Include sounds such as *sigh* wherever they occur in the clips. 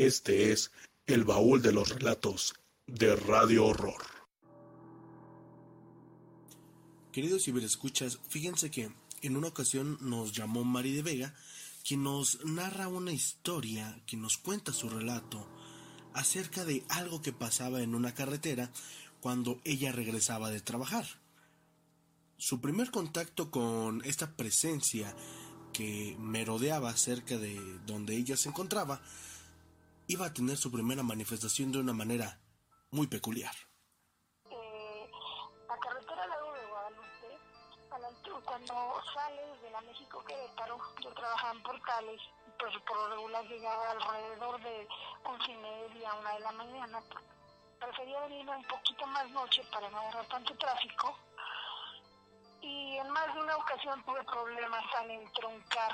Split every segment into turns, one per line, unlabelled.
Este es el baúl de los relatos de Radio Horror.
Queridos ciberescuchas, fíjense que en una ocasión nos llamó Mari de Vega, quien nos narra una historia, quien nos cuenta su relato acerca de algo que pasaba en una carretera cuando ella regresaba de trabajar. Su primer contacto con esta presencia que merodeaba cerca de donde ella se encontraba iba a tener su primera manifestación de una manera muy peculiar.
Eh, la carretera de Guadalupe, a la cuando sales de la México Querétaro, yo trabajaba en Portales, pues por lo regular llegaba alrededor de once y media, una de la mañana. Prefería venirme un poquito más noche para no agarrar tanto tráfico y en más de una ocasión tuve problemas al entroncar,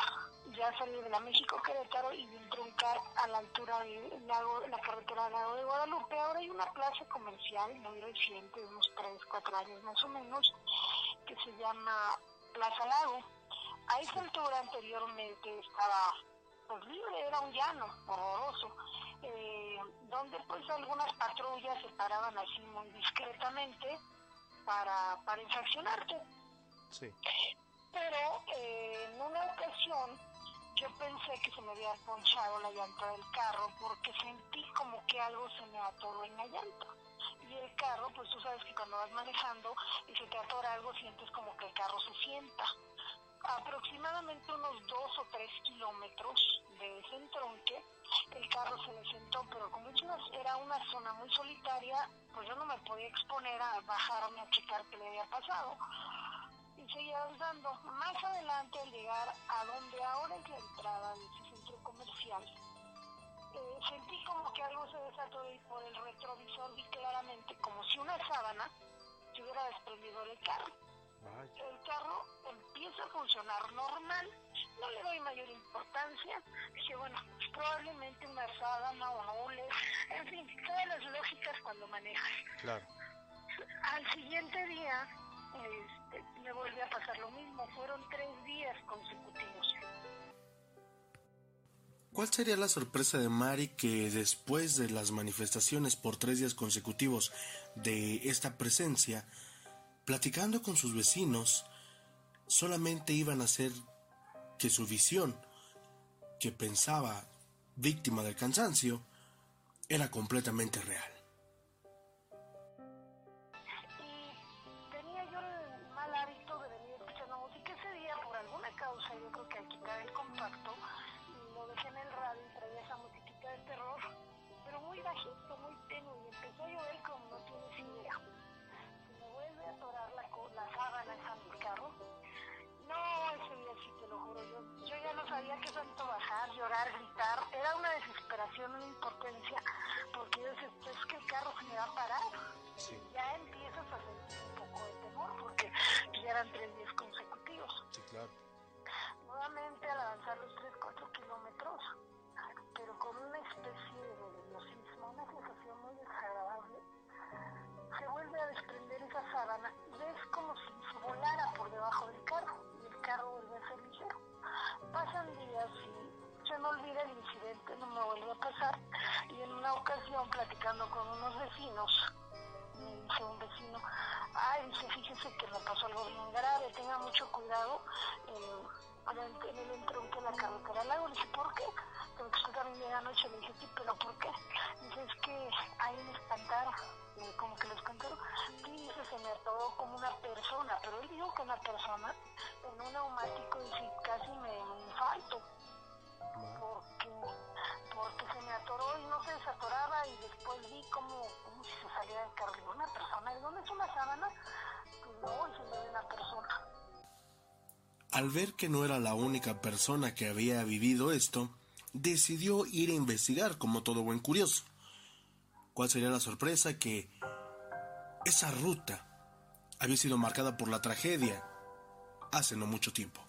ya salí de la México Querétaro y de entroncar a la altura de la carretera del lago de Guadalupe. Ahora hay una plaza comercial muy reciente, de unos 3, 4 años más o menos, que se llama Plaza Lago. A esa altura anteriormente estaba pues libre, era un llano horroroso, eh, donde pues algunas patrullas se paraban así muy discretamente para, para infraccionarte pero eh, en una ocasión yo pensé que se me había ponchado la llanta del carro porque sentí como que algo se me atoró en la llanta. Y el carro, pues tú sabes que cuando vas manejando y se te atora algo, sientes como que el carro se sienta. Aproximadamente unos dos o tres kilómetros de ese entronque, el carro se le sentó, pero como era una zona muy solitaria, pues yo no me podía exponer a bajarme a checar qué le había pasado y seguía avanzando. Más adelante, al llegar a donde ahora es la entrada de ese centro comercial, eh, sentí como que algo se desató y por el retrovisor vi claramente como si una sábana se hubiera desprendido del carro. El carro empieza a funcionar normal, no le doy mayor importancia. Dije, bueno, probablemente una sábana o un en fin, todas las lógicas cuando manejas.
Claro.
Al siguiente día, este, me volvió a pasar lo mismo. Fueron tres días consecutivos.
¿Cuál sería la sorpresa de Mari que después de las manifestaciones por tres días consecutivos de esta presencia, platicando con sus vecinos, solamente iban a hacer que su visión, que pensaba víctima del cansancio, era completamente real?
Que tanto bajar, llorar, gritar, era una desesperación, una impotencia, porque yo decía, pues que el carro se me va a parar. Ya empiezas a sentir un poco de temor, porque ya eran tres días consecutivos.
Sí, claro.
Nuevamente al avanzar los 3, 4 kilómetros, pero con una especie de nerviosismo, una sensación muy desagradable, se vuelve a desprender esa sábana y ves como si se volara por debajo del carro Pasan días y se me olvida el incidente, no me vuelve a pasar. Y en una ocasión, platicando con unos vecinos, me dice un vecino, ay, dice, fíjese que me pasó algo bien grave, tenga mucho cuidado en, en el entronque de la carretera al lago. Le dije, ¿por qué? Porque usted también anoche. Le dije, sí, pero ¿por qué? Dice, es que hay un espantar, como que una persona en un neumático y casi me infarto. Porque, porque se me atoró y no se desatoraba y después vi como, como si se salía del carro. Una persona, ¿de dónde es una sábana? Pues no, se me ve una persona.
Al ver que no era la única persona que había vivido esto, decidió ir a investigar como todo buen curioso. ¿Cuál sería la sorpresa? Que esa ruta había sido marcada por la tragedia hace no mucho tiempo.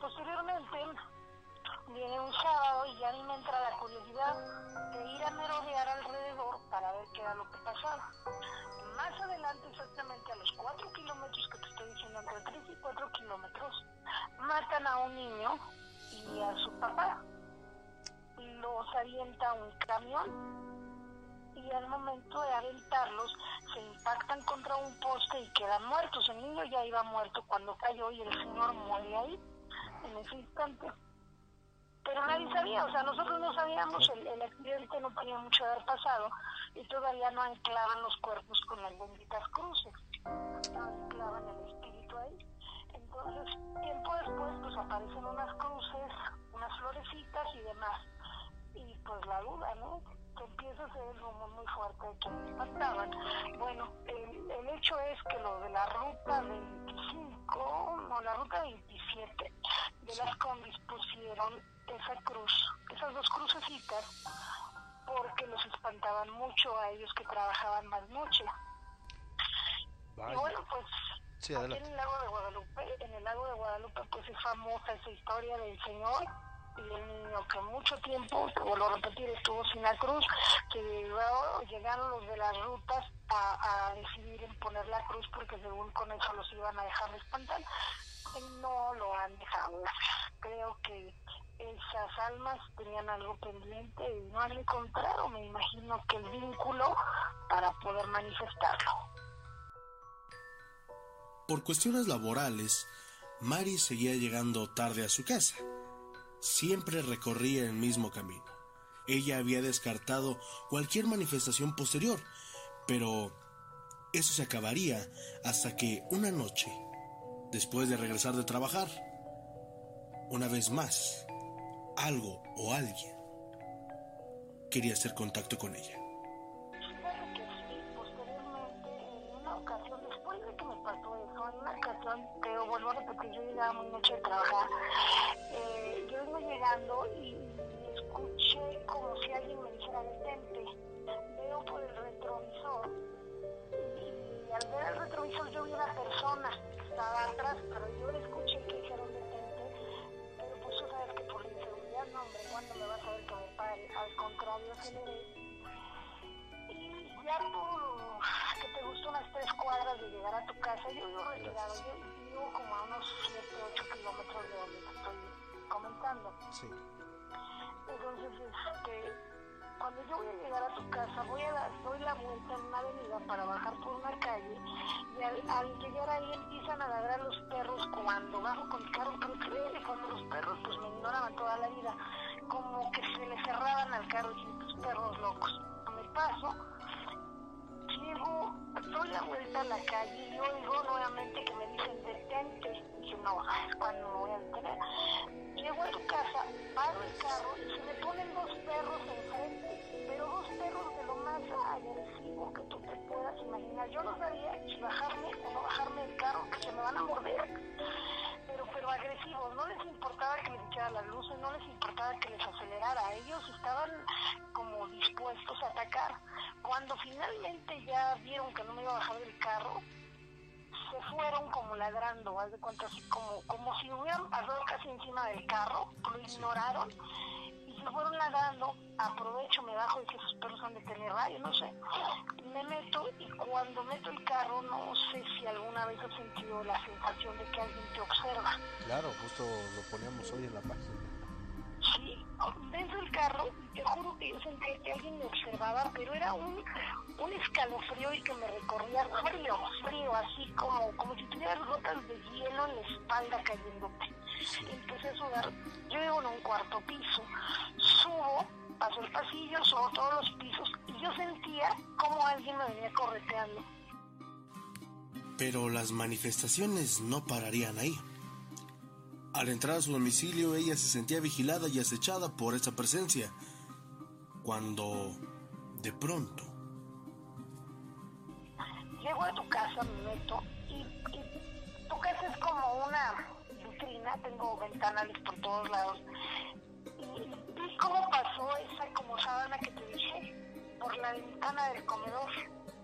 Posteriormente, viene un sábado y a mí me entra la curiosidad de ir a merodear alrededor para ver qué era lo que pasaba. Más adelante, exactamente a los 4 kilómetros que te estoy diciendo, entre 3 y 4 kilómetros, matan a un niño y a su papá. los avienta un camión y al momento de aventarlos se impactan contra un poste y quedan muertos. El niño ya iba muerto cuando cayó y el señor muere ahí en ese instante. Pero nadie sabía, o sea, nosotros no sabíamos, el, el accidente no podía mucho haber pasado y todavía no anclaban los cuerpos con las benditas cruces, no anclaban el espíritu ahí. Entonces, tiempo después, pues aparecen unas cruces, unas florecitas y demás. Y pues la duda, ¿no? Que empieza a ser el rumor muy fuerte de que me espantaban. Bueno, el, el hecho es que lo de la ruta 25, no, la ruta 27 de las combis pusieron esa cruz, esas dos crucecitas, porque los espantaban mucho a ellos que trabajaban más noche. Y bueno, pues
Sí,
aquí en el lago de Guadalupe, en el lago de Guadalupe, pues es famosa esa historia del señor y el niño que mucho tiempo, te vuelvo a repetir, estuvo sin la cruz, que llegó- llegaron los de las rutas a, a decidir en poner la cruz porque según con eso los iban a dejar de espantar. Y no lo han dejado. Creo que esas almas tenían algo pendiente y no han encontrado, me imagino que el vínculo para poder manifestarlo.
Por cuestiones laborales, Mari seguía llegando tarde a su casa. Siempre recorría el mismo camino. Ella había descartado cualquier manifestación posterior, pero eso se acabaría hasta que una noche, después de regresar de trabajar, una vez más, algo o alguien quería hacer contacto con ella.
Posteriormente, en una ocasión, después de que me pasó eso, en una ocasión, te vuelvo a yo llegaba muy noche de trabajar, y escuché como si alguien me dijera detente, veo por el retrovisor. Y al ver el retrovisor yo vi una persona que estaba atrás, pero yo le escuché que dijeron detente, pero pues tú sabes que por la inseguridad, no hombre, ¿cuándo me vas a ver que me pare? Al contrario, aceleré y ya por que te gustó unas tres cuadras de llegar a tu casa, yo vivo retirado, yo vivo como a unos 7, 8 kilómetros de donde estoy comentando.
Sí.
Entonces, este, cuando yo voy a llegar a tu casa, voy a dar, doy la vuelta en una avenida para bajar por una calle y al, al llegar ahí empiezan a ladrar los perros cuando bajo con el carro, pero créeme, cuando los perros pues me ignoraban toda la vida, como que se le cerraban al carro y estos perros locos. Me paso, llego, doy la vuelta a la calle y oigo nuevamente que me dicen detente. Dije, no, es cuando me voy a detener. Llego a tu casa, paro el carro y se me ponen dos perros enfrente, pero dos perros de lo más agresivo que tú te puedas imaginar. Yo no sabía si bajarme o no bajarme del carro, que se me van a morder. Pero, pero agresivos, no les importaba que les echara las luces, no les importaba que les acelerara, ellos estaban como dispuestos a atacar. Cuando finalmente ya vieron que no me iba a bajar del carro, se fueron como ladrando, haz de cuenta así como, como si hubieran pasado casi encima del carro, lo ignoraron se fueron ladrando, aprovecho, me bajo y que esos perros han de tener radio, no sé, me meto y cuando meto el carro no sé si alguna vez has sentido la sensación de que alguien te observa.
Claro, justo lo poníamos hoy en la página.
Sí, te juro que yo sentía que alguien me observaba, pero era un, un escalofrío y que me recorría frío, frío, así como, como si tuvieras gotas de hielo en la espalda cayéndote. Empecé a sudar. Yo vivo en un cuarto piso, subo, paso el pasillo, subo todos los pisos y yo sentía como alguien me venía correteando.
Pero las manifestaciones no pararían ahí. Al entrar a su domicilio, ella se sentía vigilada y acechada por esa presencia, cuando, de pronto,
Llego a tu casa, me meto y, y tu casa es como una vitrina, tengo ventanales por todos lados. Y vi cómo pasó esa como sábana que te dije por la ventana del comedor,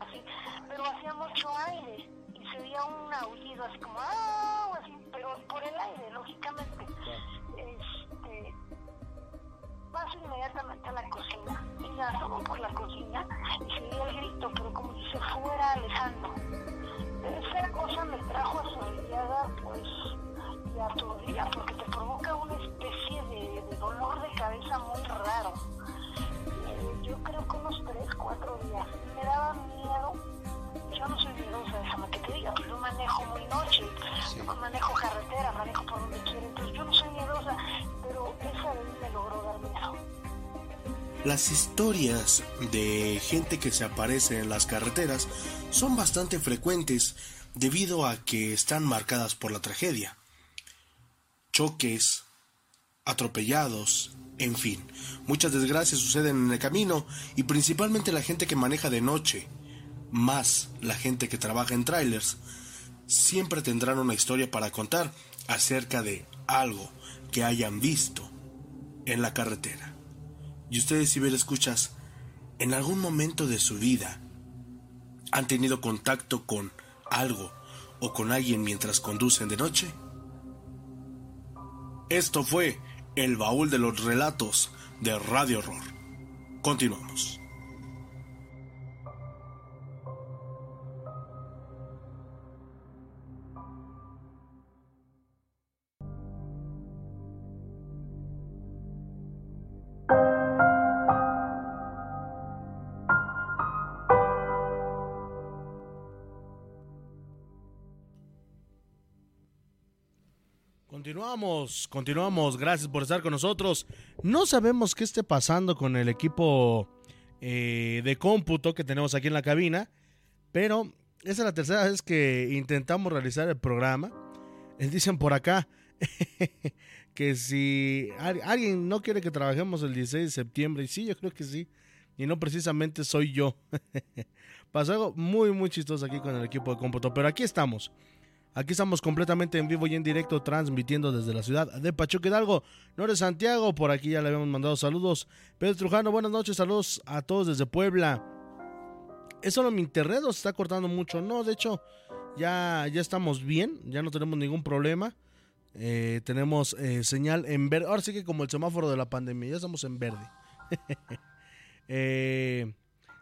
así, pero hacía mucho aire y se veía un aullido así como ¡ah! así, pero por el aire, lógicamente. Este, paso inmediatamente a la cocina. Ella por la cocina y se dio el grito, pero como si se fuera alejando. Esa cosa me trajo a asombrada, pues, y aturdida, porque te provoca una especie de, dolor de cabeza muy raro. Eh, yo creo que unos 3, 4 días. Me daba miedo yo no soy miedosa, déjame que te diga, pues yo manejo muy noche,
sí.
manejo
Las historias de gente que se aparece en las carreteras son bastante frecuentes debido a que están marcadas por la tragedia. Choques, atropellados, en fin, muchas desgracias suceden en el camino y principalmente la gente que maneja de noche, más la gente que trabaja en trailers, siempre tendrán una historia para contar acerca de algo que hayan visto en la carretera. Y ustedes, si bien escuchas, en algún momento de su vida han tenido contacto con algo o con alguien mientras conducen de noche. Esto fue el baúl de los relatos de Radio Horror. Continuamos.
Continuamos, continuamos. Gracias por estar con nosotros. No sabemos qué esté pasando con el equipo eh, de cómputo que tenemos aquí en la cabina, pero esa es la tercera vez que intentamos realizar el programa. Eh, dicen por acá *laughs* que si alguien no quiere que trabajemos el 16 de septiembre, y sí, yo creo que sí, y no precisamente soy yo. *laughs* Pasó algo muy, muy chistoso aquí con el equipo de cómputo, pero aquí estamos. Aquí estamos completamente en vivo y en directo transmitiendo desde la ciudad de Pachuca Hidalgo, Nore Santiago, por aquí ya le habíamos mandado saludos. Pedro Trujano, buenas noches, saludos a todos desde Puebla. ¿Es solo mi internet o se está cortando mucho? No, de hecho, ya, ya estamos bien, ya no tenemos ningún problema. Eh, tenemos eh, señal en verde. Ahora sí que como el semáforo de la pandemia, ya estamos en verde. *laughs* eh,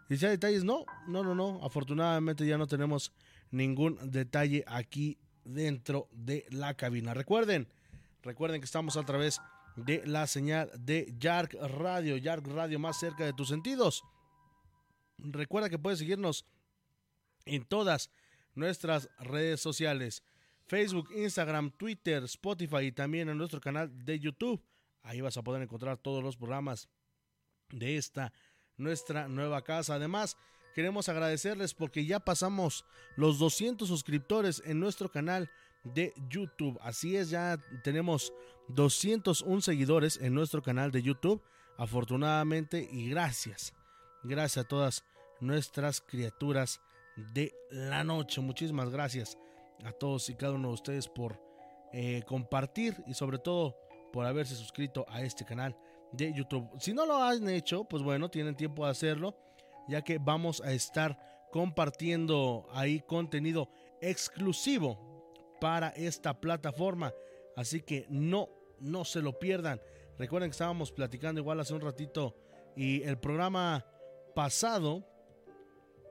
¿Dice detalles? No, no, no, no. Afortunadamente ya no tenemos ningún detalle aquí dentro de la cabina. Recuerden, recuerden que estamos a través de la señal de Yark Radio, Yark Radio más cerca de tus sentidos. Recuerda que puedes seguirnos en todas nuestras redes sociales, Facebook, Instagram, Twitter, Spotify y también en nuestro canal de YouTube. Ahí vas a poder encontrar todos los programas de esta nuestra nueva casa. Además, queremos agradecerles porque ya pasamos los 200 suscriptores en nuestro canal de YouTube. Así es, ya tenemos 201 seguidores en nuestro canal de YouTube. Afortunadamente y gracias. Gracias a todas nuestras criaturas de la noche. Muchísimas gracias a todos y cada uno de ustedes por eh, compartir y sobre todo por haberse suscrito a este canal de YouTube. Si no lo han hecho, pues bueno, tienen tiempo de hacerlo ya que vamos a estar compartiendo ahí contenido exclusivo para esta plataforma. Así que no, no se lo pierdan. Recuerden que estábamos platicando igual hace un ratito y el programa pasado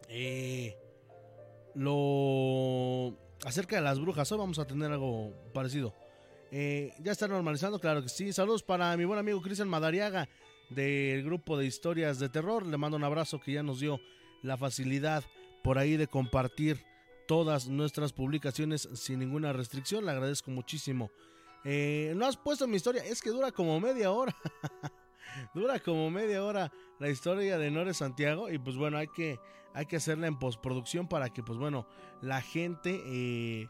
eh, lo acerca de las brujas. Hoy vamos a tener algo parecido. Eh, ya está normalizando, claro que sí. Saludos para mi buen amigo Cristian Madariaga del grupo de historias de terror. Le mando un abrazo que ya nos dio la facilidad por ahí de compartir todas nuestras publicaciones sin ninguna restricción. Le agradezco muchísimo. Eh, no has puesto mi historia, es que dura como media hora. *laughs* dura como media hora la historia de Nore Santiago. Y pues bueno, hay que, hay que hacerla en postproducción para que, pues bueno, la gente eh,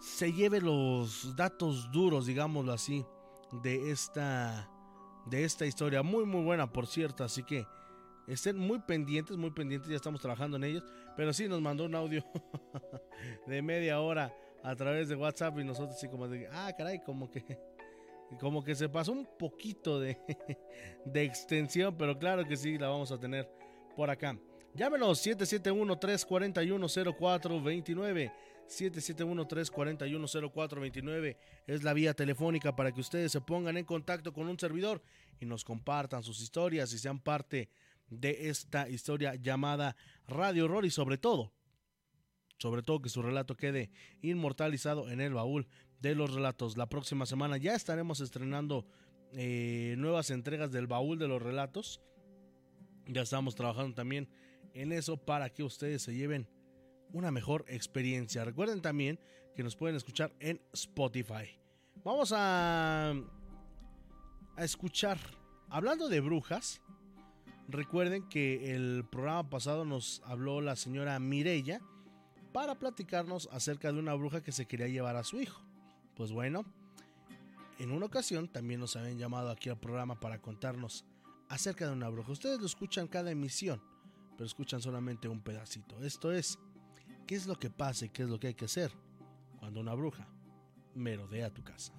se lleve los datos duros, digámoslo así, de esta de esta historia. Muy, muy buena, por cierto. Así que estén muy pendientes, muy pendientes. Ya estamos trabajando en ellos. Pero sí nos mandó un audio *laughs* de media hora a través de WhatsApp y nosotros así como de, ah, caray, como que, como que se pasó un poquito de, *laughs* de extensión, pero claro que sí, la vamos a tener por acá. Llámenos 771-341-0429. 771-341-0429 es la vía telefónica para que ustedes se pongan en contacto con un servidor y nos compartan sus historias y sean parte de esta historia llamada Radio Horror y sobre todo, sobre todo que su relato quede inmortalizado en el baúl de los relatos. La próxima semana ya estaremos estrenando eh, nuevas entregas del baúl de los relatos. Ya estamos trabajando también en eso para que ustedes se lleven una mejor experiencia. Recuerden también que nos pueden escuchar en Spotify. Vamos a, escuchar, hablando de brujas, Recuerden que el programa pasado nos habló la señora Mirella para platicarnos acerca de una bruja que se quería llevar a su hijo. Pues bueno, en una ocasión también nos habían llamado aquí al programa para contarnos acerca de una bruja. Ustedes lo escuchan cada emisión, pero escuchan solamente un pedacito. Esto es, ¿qué es lo que pasa y qué es lo que hay que hacer cuando una bruja merodea tu casa?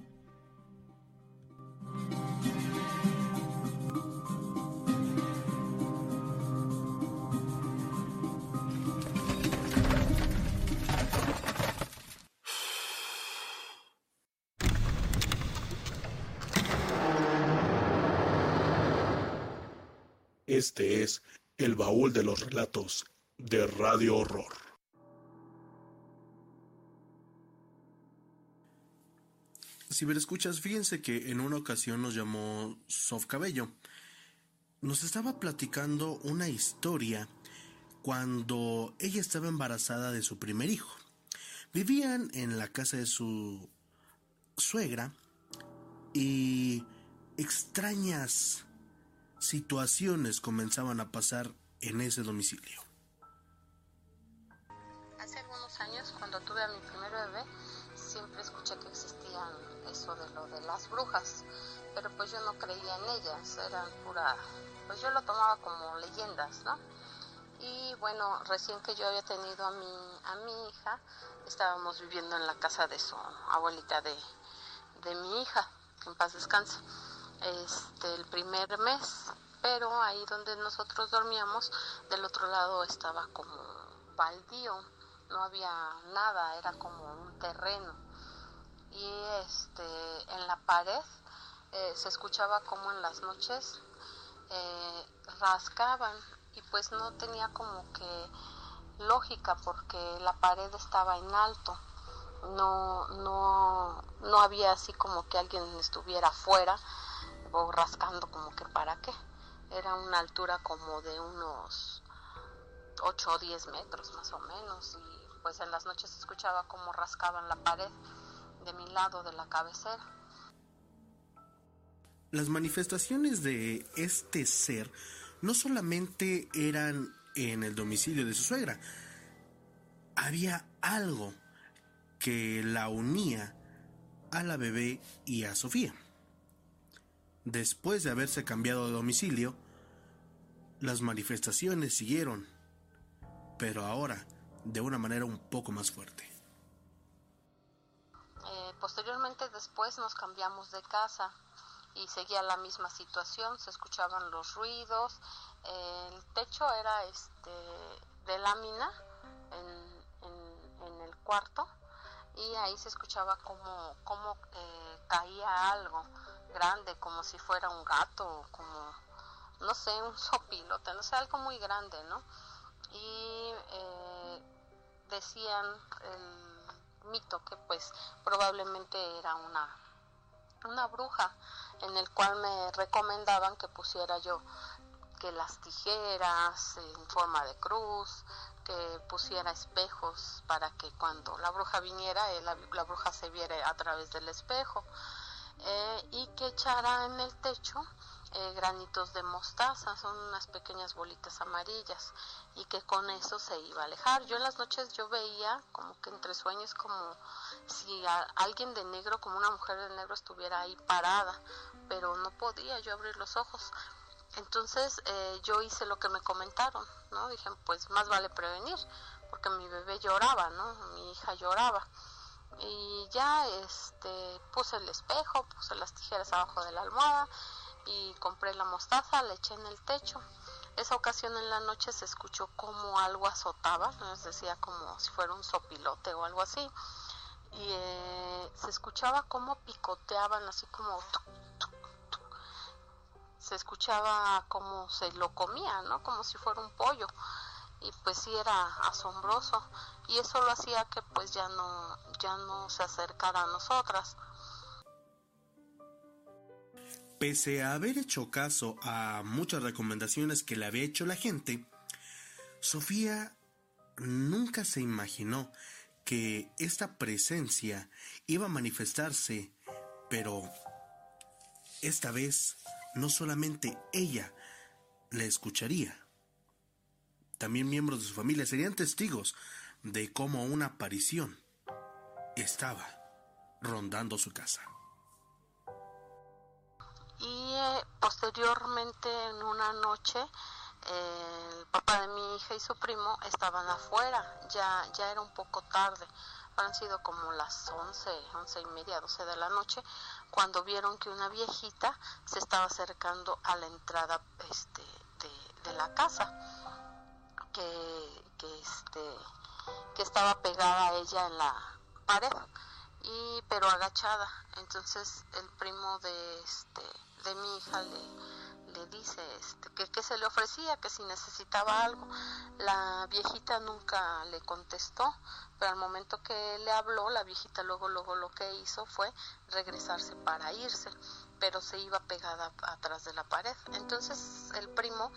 Este es el baúl de los relatos de Radio Horror.
Si me escuchas, fíjense que en una ocasión nos llamó Sof Cabello. Nos estaba platicando una historia cuando ella estaba embarazada de su primer hijo. Vivían en la casa de su suegra y extrañas situaciones comenzaban a pasar en ese domicilio.
Hace algunos años, cuando tuve a mi primer bebé, siempre escuché que existían de lo de las brujas, pero pues yo no creía en ellas, eran pura, pues yo lo tomaba como leyendas, ¿no? Y bueno, recién que yo había tenido a mi, a mi hija, estábamos viviendo en la casa de su abuelita de, de mi hija, en paz descanse este, el primer mes, pero ahí donde nosotros dormíamos, del otro lado estaba como baldío, no había nada, era como un terreno. Y este, en la pared eh, se escuchaba como en las noches eh, rascaban y pues no tenía como que lógica porque la pared estaba en alto no no no había así como que alguien estuviera afuera o rascando como que para qué. Era una altura como de unos 8 o 10 metros más o menos y pues en las noches escuchaba como rascaban la pared de mi lado de la cabecera.
Las manifestaciones de este ser no solamente eran en el domicilio de su suegra, había algo que la unía a la bebé y a Sofía. Después de haberse cambiado de domicilio, las manifestaciones siguieron, pero ahora de una manera un poco más fuerte.
Posteriormente después nos cambiamos de casa y seguía la misma situación, se escuchaban los ruidos, el techo era este de lámina en, en, en el cuarto y ahí se escuchaba como, como eh, caía algo grande, como si fuera un gato, como, no sé, un sopilote, no sé, algo muy grande, ¿no? Y eh, decían el mito que pues probablemente era una, una bruja, en el cual me recomendaban que pusiera yo que las tijeras en forma de cruz, que pusiera espejos para que cuando la bruja viniera, eh, la, bruja se viera a través del espejo eh, y que echara en el techo eh, granitos de mostaza, son unas pequeñas bolitas amarillas y que con eso se iba a alejar. Yo en las noches yo veía como que entre sueños como si a, alguien de negro, como una mujer de negro estuviera ahí parada, pero no podía yo abrir los ojos. Entonces eh, yo hice lo que me comentaron, ¿no? Dije, pues más vale prevenir, porque mi bebé lloraba, ¿no? Mi hija lloraba. Y ya este, puse el espejo, puse las tijeras abajo de la almohada y compré la mostaza, la eché en el techo. Esa ocasión en la noche se escuchó como algo azotaba, nos decía como si fuera un sopilote o algo así. Y eh, se escuchaba como picoteaban, así como se escuchaba como se lo comía, ¿no? Como si fuera un pollo. Y pues sí era asombroso. Y eso lo hacía que pues ya no, ya no se acercara a nosotras.
Pese a haber hecho caso a muchas recomendaciones que le había hecho la gente, Sofía nunca se imaginó que esta presencia iba a manifestarse, pero esta vez no solamente ella
le escucharía. También miembros de su familia serían testigos de cómo una aparición estaba rondando su casa.
Y eh, posteriormente en una noche el papá de mi hija y su primo estaban afuera, ya, ya era un poco tarde, han sido como las 11, once y media, 12 de la noche, cuando vieron que una viejita se estaba acercando a la entrada este, de, la casa, que, que, este, que estaba pegada a ella en la pared, y, pero agachada. Entonces el primo de, este, de mi hija le le dice este, que, que se le ofrecía, que si necesitaba algo. La viejita nunca le contestó, pero al momento que le habló, la viejita luego, luego lo que hizo fue regresarse para irse, pero se iba pegada atrás de la pared. Entonces el primo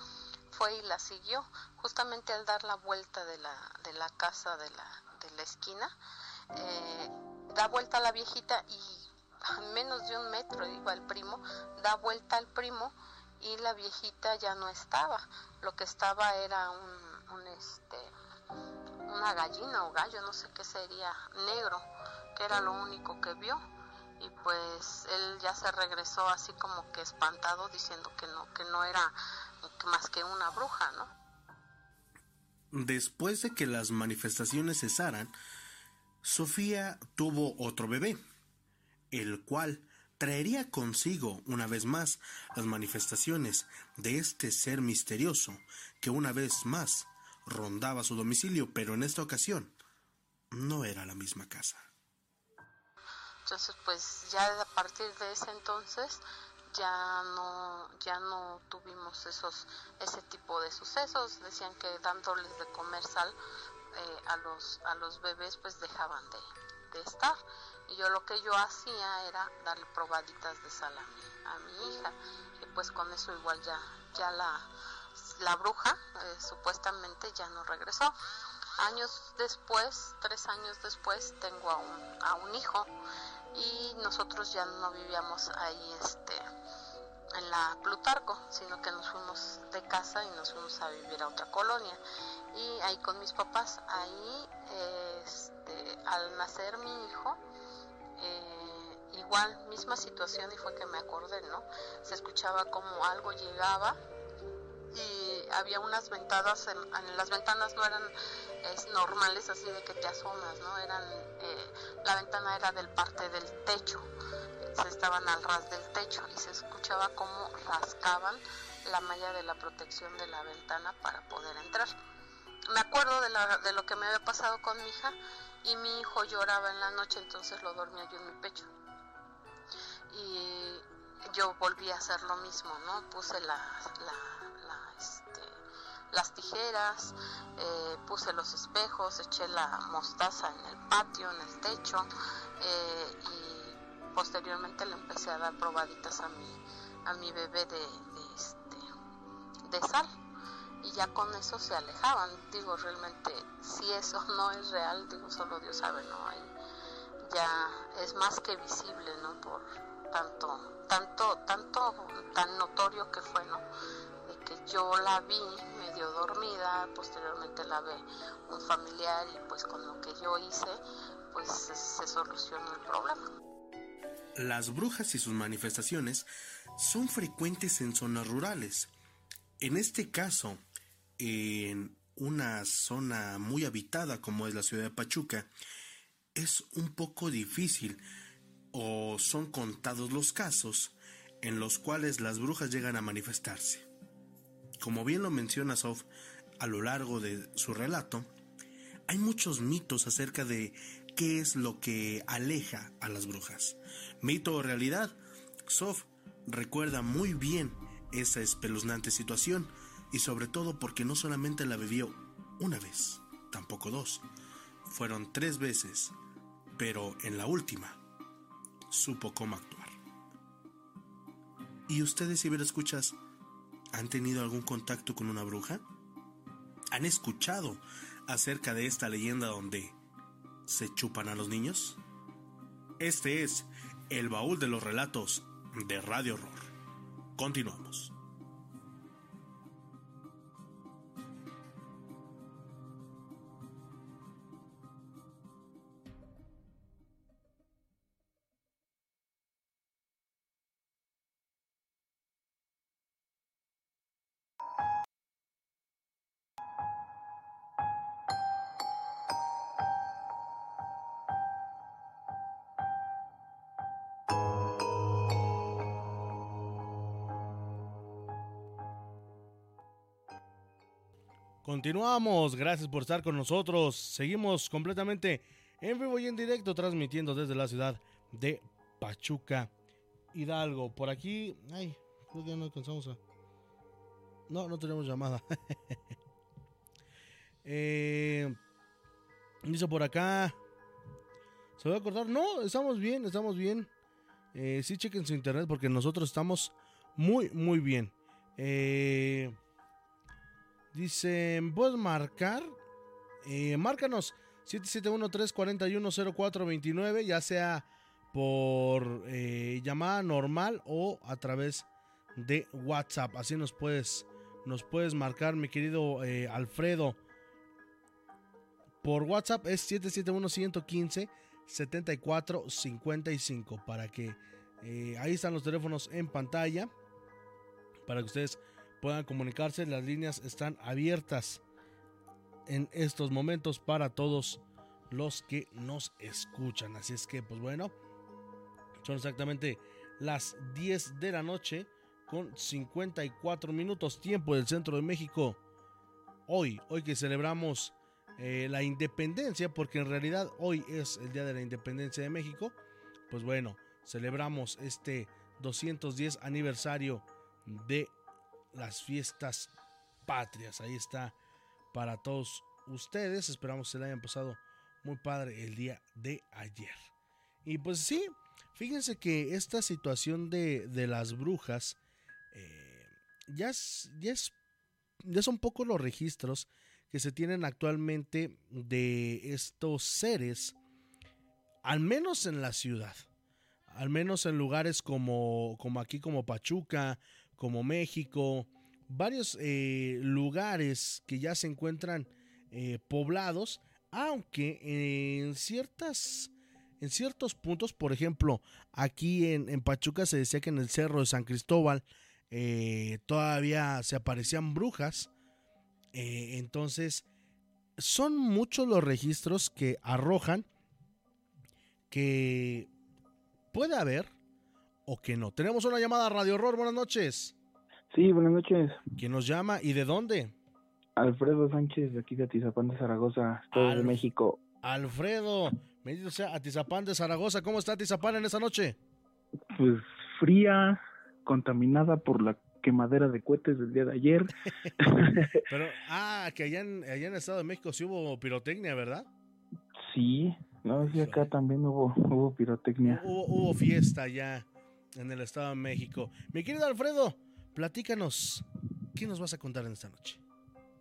fue y la siguió, justamente al dar la vuelta de la, de la casa de la, de la esquina, eh, da vuelta a la viejita y menos de un metro iba el primo, da vuelta al primo y la viejita ya no estaba. Lo que estaba era un, un este, una gallina o gallo, no sé qué sería, negro, que era lo único que vio. Y pues él ya se regresó así como que espantado diciendo que no, que no era más que una bruja, ¿no?
Después de que las manifestaciones cesaran, Sofía tuvo otro bebé, el cual traería consigo una vez más las manifestaciones de este ser misterioso que una vez más rondaba su domicilio, pero en esta ocasión no era la misma casa.
Entonces, pues ya a partir de ese entonces ya no ya no tuvimos esos ese tipo de sucesos. Decían que dándoles de comer sal eh, a los a los bebés pues dejaban de, de estar y yo lo que yo hacía era darle probaditas de sal a mi, a mi hija y pues con eso igual ya ya la la bruja eh, supuestamente ya no regresó. Años después tres años después tengo a un, a un hijo y nosotros ya no vivíamos ahí este en la Plutarco sino que nos fuimos de casa y nos fuimos a vivir a otra colonia. Y ahí con mis papás ahí este, al nacer mi hijo eh, igual, misma situación y fue que me acordé, ¿no? Se escuchaba como algo llegaba y había unas ventanas, en, las ventanas no eran normales así de que te asomas, ¿no? Eran, eh, la ventana era del parte del techo, se estaban al ras del techo y se escuchaba como rascaban la malla de la protección de la ventana para poder entrar. Me acuerdo de, la, de lo que me había pasado con mi hija y mi hijo lloraba en la noche, entonces lo dormía yo en mi pecho. Y yo volví a hacer lo mismo, ¿no? Puse la, este, las tijeras, eh, puse los espejos, eché la mostaza en el patio, en el techo eh, y posteriormente le empecé a dar probaditas a mi, a mi bebé de, de, este, de sal y ya con eso se alejaban. Digo, realmente, si eso no es real, digo, solo Dios sabe, ¿no? Ahí ya es más que visible, ¿no? Por tanto, tanto, tanto, tan notorio que fue, ¿no? De que yo la vi medio dormida, posteriormente la ve un familiar y pues con lo que yo hice, pues se, se solucionó el problema.
Las brujas y sus manifestaciones son frecuentes en zonas rurales. En este caso, en una zona muy habitada como es la ciudad de Pachuca, es un poco difícil o son contados los casos en los cuales las brujas llegan a manifestarse. Como bien lo menciona Sof a lo largo de su relato, hay muchos mitos acerca de qué es lo que aleja a las brujas. Mito o realidad, Sof recuerda muy bien esa espeluznante situación y sobre todo porque no solamente la bebió una vez, tampoco dos, fueron tres veces, pero en la última supo cómo actuar. ¿Y ustedes, si escuchas, han tenido algún contacto con una bruja? ¿Han escuchado acerca de esta leyenda donde se chupan a los niños? Este es el baúl de los relatos de Radio Horror. Continuamos. Continuamos, gracias por estar con nosotros. Seguimos completamente en vivo y en directo transmitiendo desde la ciudad de Pachuca, Hidalgo. Por aquí, ay, creo que no alcanzamos a... No, no tenemos llamada. *laughs* eh, dice por acá, ¿se va a cortar? No, estamos bien, estamos bien. Eh, sí, chequen su internet porque nosotros estamos muy, muy bien. Eh, dice, ¿puedes marcar? Eh, márcanos 771-341-0429, ya sea por eh, llamada normal o a través de WhatsApp. Así nos puedes, nos puedes marcar, mi querido eh, Alfredo. Por WhatsApp es 771-115-7455 para que eh, ahí están los teléfonos en pantalla para que ustedes puedan comunicarse. Las líneas están abiertas en estos momentos para todos los que nos escuchan. Así es que, pues bueno, son exactamente las 10 de la noche con 54 minutos tiempo del centro de México. Hoy, hoy que celebramos eh, la independencia, porque en realidad hoy es el día de la independencia de México, pues bueno, celebramos este 210 aniversario de las fiestas patrias. Ahí está para todos ustedes. Esperamos que se le hayan pasado muy padre el día de ayer. Y pues sí, fíjense que esta situación de, de las brujas eh, ya, es, ya, es, ya son pocos los registros que se tienen actualmente de estos seres, al menos en la ciudad, al menos en lugares como, como aquí, como Pachuca, como México, varios eh, lugares que ya se encuentran eh, poblados, aunque en ciertas en ciertos puntos, por ejemplo, aquí en, Pachuca se decía que en el cerro de San Cristóbal eh, todavía se aparecían brujas. Entonces, son muchos los registros que arrojan que puede haber o que no. Tenemos una llamada a Radio Horror, buenas noches.
Sí, buenas noches.
¿Quién nos llama y de dónde?
Alfredo Sánchez, de aquí de Atizapán de Zaragoza, Estado
Al-
de México.
Alfredo, bendito sea Atizapán de Zaragoza. ¿Cómo está Atizapán en esta noche?
Pues fría, contaminada por la quemadera de cohetes del día de ayer. *laughs* *laughs*
Pero, ah, que allá en, allá en el Estado de México sí hubo pirotecnia, ¿verdad?
sí, no, sí, acá también hubo, hubo pirotecnia.
Hubo, hubo fiesta allá en el Estado de México. Mi querido Alfredo, platícanos, ¿qué nos vas a contar en esta noche?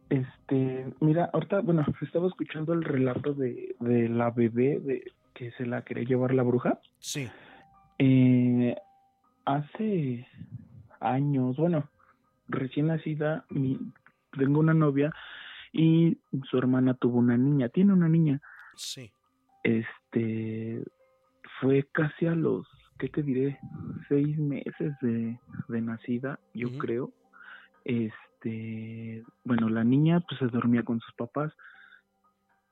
Este, mira, ahorita, bueno, estaba escuchando el relato de, de la bebé de que se la quería llevar la bruja.
Sí,
Eh, hace años, bueno, recién nacida, mi, tengo una novia y su hermana tuvo una niña, tiene una niña.
sí,
Este, fue casi a los, ¿qué te diré? Seis meses de, de nacida, yo creo. Este, bueno, la niña pues se dormía con sus papás,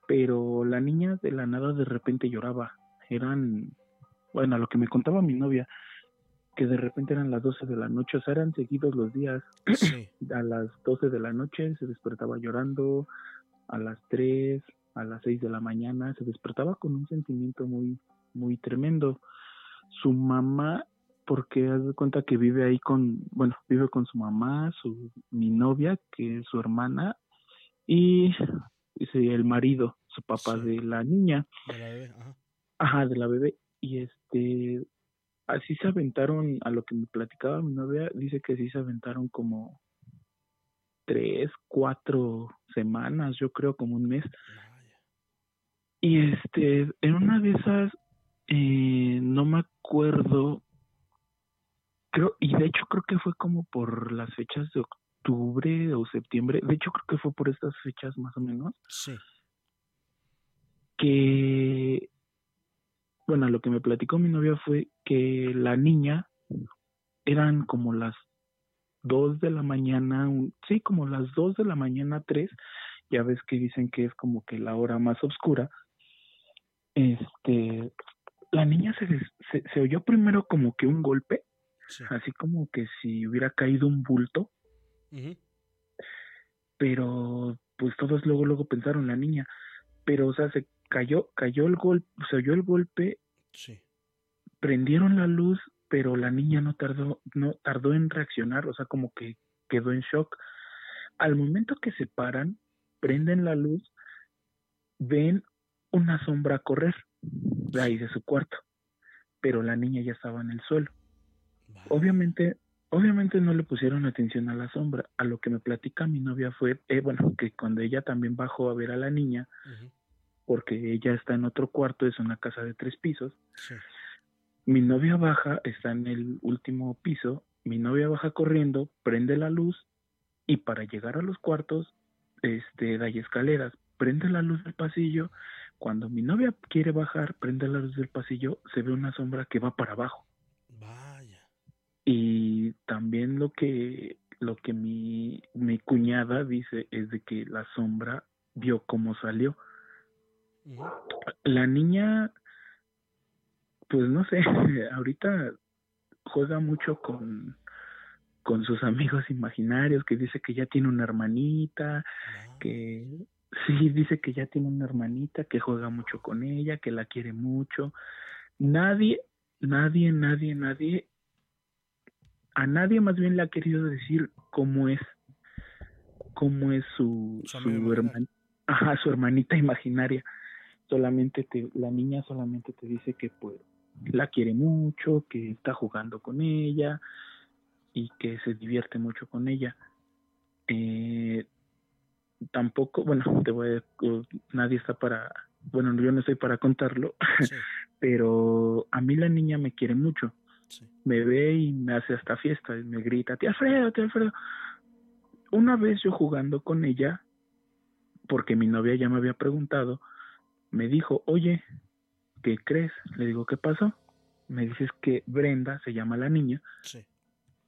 pero la niña de la nada de repente lloraba. Eran, bueno, lo que me contaba mi novia, que de repente eran las 12 de la noche, o sea, eran seguidos los días.
sí. *clears throat*
A las 12 de la noche se despertaba llorando, a las 3, a las 6 de la mañana se despertaba con un sentimiento muy, muy tremendo. Su mamá, porque haz de cuenta que vive ahí con, bueno, vive con su mamá, su, mi novia, que es su hermana, y sí, el marido, su papá
Sí.
de la niña.
De la bebé, ajá.
Ajá, de la bebé. Y este, así se aventaron, a lo que me platicaba mi novia, dice que sí se aventaron como tres, cuatro semanas, yo creo como un mes.
Vaya.
Y este, en una de esas, eh, no me acuerdo, creo, y de hecho creo que fue como por las fechas de octubre o septiembre, de hecho creo que fue por estas fechas más o menos,
Sí,
que, bueno, lo que me platicó mi novia fue que la niña eran como las dos de la mañana, un- sí, como las dos de la mañana, tres, ya ves que dicen que es como que la hora más oscura. Este, la niña se, se, se oyó primero como que un golpe,
sí.
así como que si hubiera caído un bulto, pero pues todos luego luego pensaron la niña, pero o sea, se cayó cayó el golpe, se oyó el golpe,
Sí.
prendieron la luz, pero la niña no tardó no tardó en reaccionar, o sea, como que quedó en shock. Al momento que se paran, prenden la luz, ven una sombra correr de ahí de su cuarto, pero la niña ya estaba en el suelo. Obviamente, obviamente no le pusieron atención a la sombra. A lo que me platica mi novia fue, eh, bueno, que cuando ella también bajó a ver a la niña, porque ella está en otro cuarto, es una casa de tres pisos,
Sí.
mi novia baja, está en el último piso, mi novia baja corriendo, prende la luz y para llegar a los cuartos, este, hay escaleras, prende la luz del pasillo, cuando mi novia quiere bajar, prende la luz del pasillo, se ve una sombra que va para abajo.
Vaya.
Y también lo que lo que mi, mi cuñada dice es de que la sombra vio cómo salió. La niña, pues no sé, *laughs* ahorita juega mucho con, con sus amigos imaginarios, que dice que ya tiene una hermanita, que sí, dice que ya tiene una hermanita, que juega mucho con ella, que la quiere mucho. Nadie, nadie, nadie, nadie, a nadie más bien le ha querido decir cómo es, cómo es su,
Su
su,
amigo imaginario.
herman- ajá, su hermanita imaginaria. Solamente te, la niña solamente te dice que pues la quiere mucho, que está jugando con ella y que se divierte mucho con ella. Eh, tampoco, bueno, *laughs* te voy a, nadie está para, bueno, yo no estoy para contarlo,
Sí. *laughs*
pero a mí la niña me quiere mucho.
Sí.
Me ve y me hace hasta fiesta y me grita, tía Alfredo, tía Alfredo. Una vez yo jugando con ella, porque mi novia ya me había preguntado, me dijo, oye, ¿qué crees? Le digo, ¿qué pasó? Me dices que Brenda, se llama la niña,
Sí.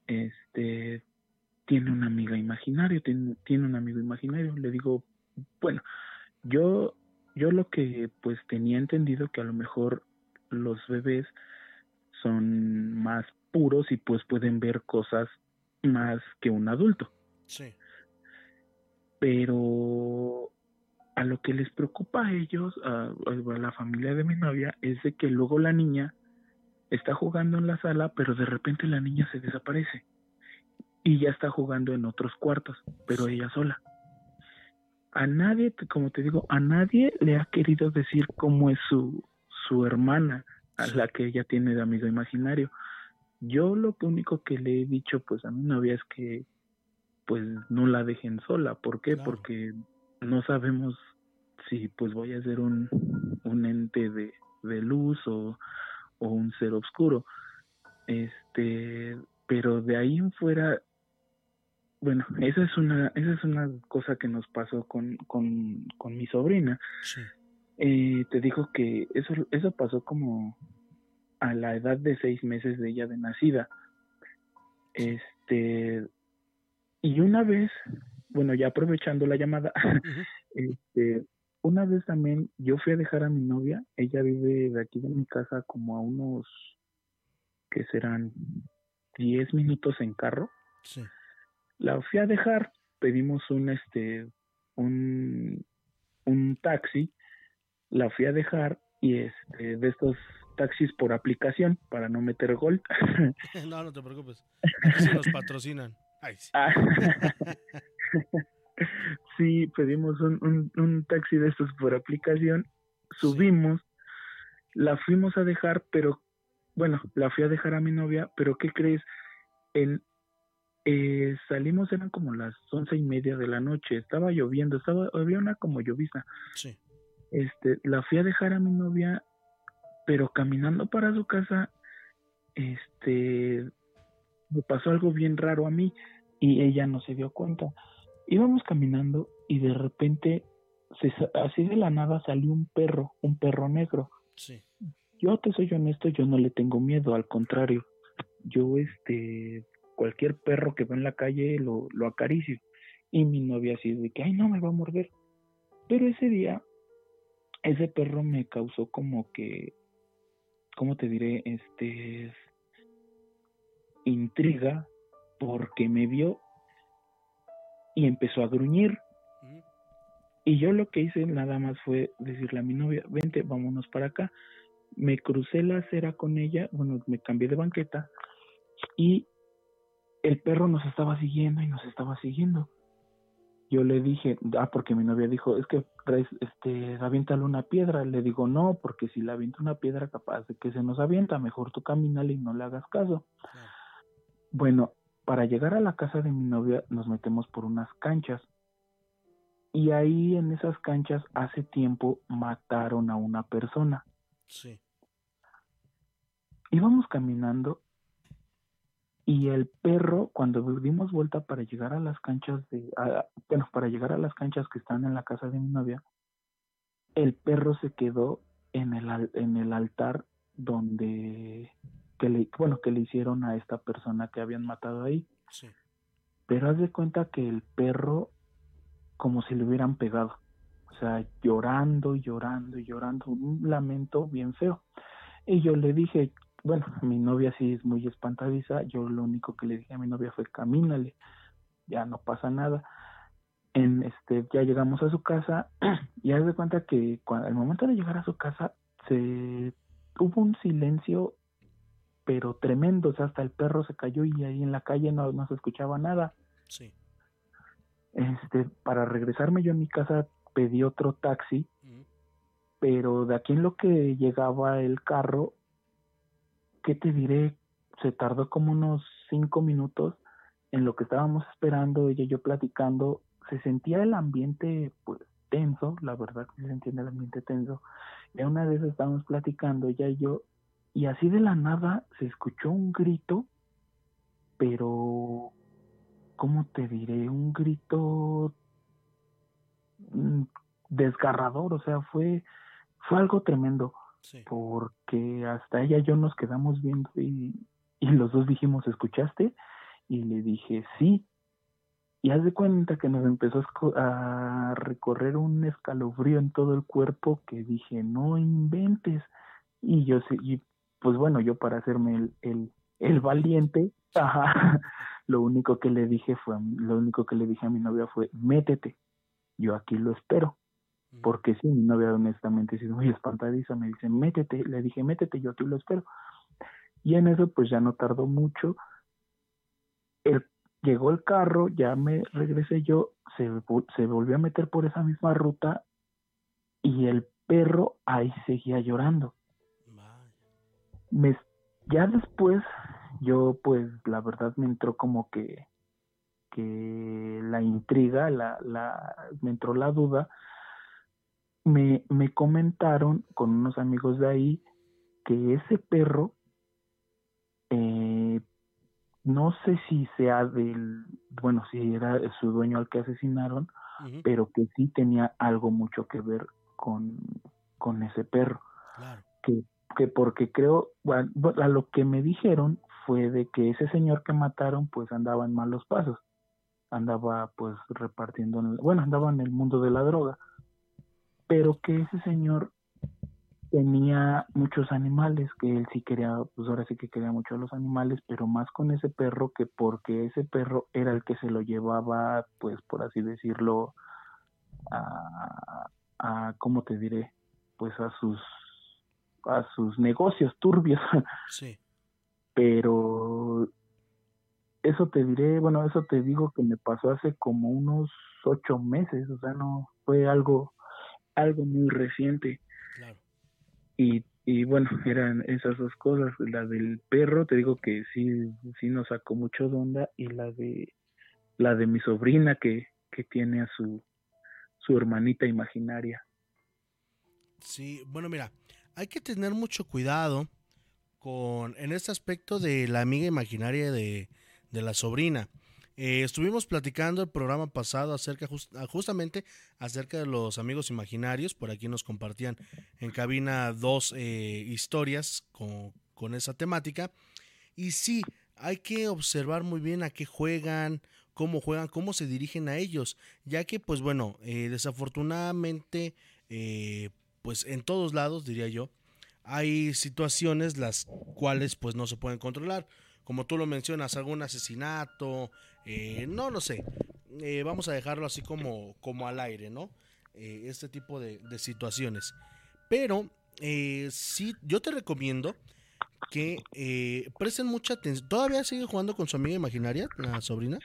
este tiene una amiga imaginario, tiene, tiene un amigo imaginario. Le digo, bueno, yo, yo lo que pues tenía entendido que a lo mejor los bebés son más puros y pues pueden ver cosas más que un adulto.
Sí.
Pero a lo que les preocupa a ellos, a, a la familia de mi novia, es de que luego la niña está jugando en la sala, pero de repente la niña se desaparece y ya está jugando en otros cuartos, pero ella sola. A nadie, como te digo, a nadie le ha querido decir cómo es su, su hermana, a la que ella tiene de amigo imaginario. Yo lo único que le he dicho pues a mi novia es que pues no la dejen sola. ¿Por qué?
Claro.
Porque no sabemos si pues voy a ser un, un ente de, de luz o, o un ser oscuro. Este, pero de ahí en fuera, bueno, esa es una, esa es una cosa que nos pasó con, con, con mi sobrina.
Sí.
Eh, te digo que eso, eso pasó como a la edad de seis meses de ella de nacida. Este, y una vez, bueno, ya aprovechando la llamada, *laughs* este, una vez también yo fui a dejar a mi novia, ella vive de aquí de mi casa como a unos, que serán 10 minutos en carro.
Sí.
La fui a dejar, pedimos un, este, un, un taxi, la fui a dejar y este, de estos taxis por aplicación para no meter gol. *laughs* *laughs*
No, no te preocupes. Sí nos patrocinan. Ay, sí.
Ah. *laughs* sí, pedimos un, un, un taxi de estos por aplicación, subimos, la fuimos a dejar, pero bueno, la fui a dejar a mi novia, pero ¿qué crees? En, eh, salimos, eran como las once y media de la noche, estaba lloviendo, estaba, había una como llovizna.
Sí.
Este, la fui a dejar a mi novia, pero caminando para su casa, este, me pasó algo bien raro a mí y ella no se dio cuenta. Íbamos caminando y de repente, se, así de la nada salió un perro, un perro negro.
Sí.
Yo te soy honesto, yo no le tengo miedo, al contrario. Yo, este, cualquier perro que veo en la calle lo, lo acaricio. Y mi novia así de que, ay, no, me va a morder. Pero ese día, ese perro me causó como que, ¿cómo te diré? Este, intriga porque me vio y empezó a gruñir. Y yo lo que hice nada más fue decirle a mi novia, vente, vámonos para acá. Me crucé la acera con ella, bueno, me cambié de banqueta y el perro nos estaba siguiendo y nos estaba siguiendo. Yo le dije, ah, porque mi novia dijo, es que traes, este, aviéntale una piedra. Le digo, no, porque si le avienta una piedra, capaz de que se nos avienta, mejor tú camínale y no le hagas caso. Bueno, para llegar a la casa de mi novia nos metemos por unas canchas. Y ahí en esas canchas hace tiempo mataron a una persona.
Sí.
Íbamos caminando y el perro, cuando dimos vuelta para llegar a las canchas de, bueno, para llegar a las canchas que están en la casa de mi novia, el perro se quedó en el, en el altar donde, que le, bueno, que le hicieron a esta persona que habían matado ahí.
Sí.
Pero haz de cuenta que el perro como si le hubieran pegado. O sea, llorando llorando llorando, un lamento bien feo. Y yo le dije, bueno, mi novia sí es muy espantadiza, yo lo único que le dije a mi novia fue camínale, ya no pasa nada. En este, ya llegamos a su casa *clears throat* y haz de cuenta que cuando, al momento de llegar a su casa se hubo un silencio pero tremendo, o sea, hasta el perro se cayó y ahí en la calle no, no se escuchaba nada.
Sí.
Este, para regresarme yo a mi casa pedí otro taxi, pero de aquí en lo que llegaba el carro, ¿qué te diré? Se tardó como unos cinco minutos en lo que estábamos esperando, ella y yo platicando, se sentía el ambiente pues tenso, la verdad que se sentía el ambiente tenso. Y una vez estábamos platicando ella y yo, y así de la nada se escuchó un grito, pero ¿cómo te diré? Un grito mm, desgarrador, o sea, fue, fue algo tremendo, Porque hasta ella y yo nos quedamos viendo y, y los dos dijimos, ¿escuchaste? Y le dije, sí. Y haz de cuenta que nos empezó a recorrer un escalofrío en todo el cuerpo que dije, no inventes. Y yo y pues bueno, yo para hacerme el, el, el valiente, *laughs* lo único que le dije fue, lo único que le dije a mi novia fue, métete, yo aquí lo espero. Porque sí, mi novia honestamente sí es muy *laughs* espantadiza, me dice, métete, le dije, métete, yo aquí lo espero. Y en eso pues ya no tardó mucho. El, llegó el carro, ya me regresé yo, se, se volvió a meter por esa misma ruta y el perro ahí seguía llorando. Me, ya después yo pues la verdad me entró como que que la intriga, la, la, me entró la duda, me, me comentaron con unos amigos de ahí que ese perro, eh, no sé si sea del, bueno, si era su dueño al que asesinaron, pero que sí tenía algo mucho que ver con, con ese perro.
Claro.
que, que porque creo, bueno, bu- a lo que me dijeron fue de que ese señor que mataron pues andaba en malos pasos, andaba pues repartiendo, bueno, andaba en el mundo de la droga, pero que ese señor tenía muchos animales, que él sí quería, pues ahora sí que quería mucho a los animales, pero más con ese perro que porque ese perro era el que se lo llevaba, pues por así decirlo, a, a ¿cómo te diré? Pues a sus a sus negocios turbios, *laughs*
Sí.
pero eso te diré, bueno, eso te digo que me pasó hace como unos ocho meses, o sea, no fue algo, algo muy reciente
Claro.
y, y bueno, eran esas dos cosas, la del perro, te digo que sí, sí nos sacó mucho de onda y la de, la de mi sobrina que, que tiene a su, su hermanita imaginaria.
Sí, bueno, mira, hay que tener mucho cuidado con en este aspecto de la amiga imaginaria de, de la sobrina. Eh, estuvimos platicando el programa pasado acerca ah, justamente acerca de los amigos imaginarios. Por aquí nos compartían en cabina dos eh, historias con, con esa temática. Y sí, hay que observar muy bien a qué juegan, cómo juegan, cómo se dirigen a ellos, ya que pues bueno, eh, desafortunadamente, eh, pues en todos lados diría yo, hay situaciones las cuales pues no se pueden controlar. Como tú lo mencionas, algún asesinato, eh, no lo sé. Eh, vamos a dejarlo así como, como al aire, ¿no? eh, este tipo de, de situaciones. Pero eh, sí, yo te recomiendo que presten mucha atención. ¿Todavía sigue jugando con su amiga imaginaria, la sobrina?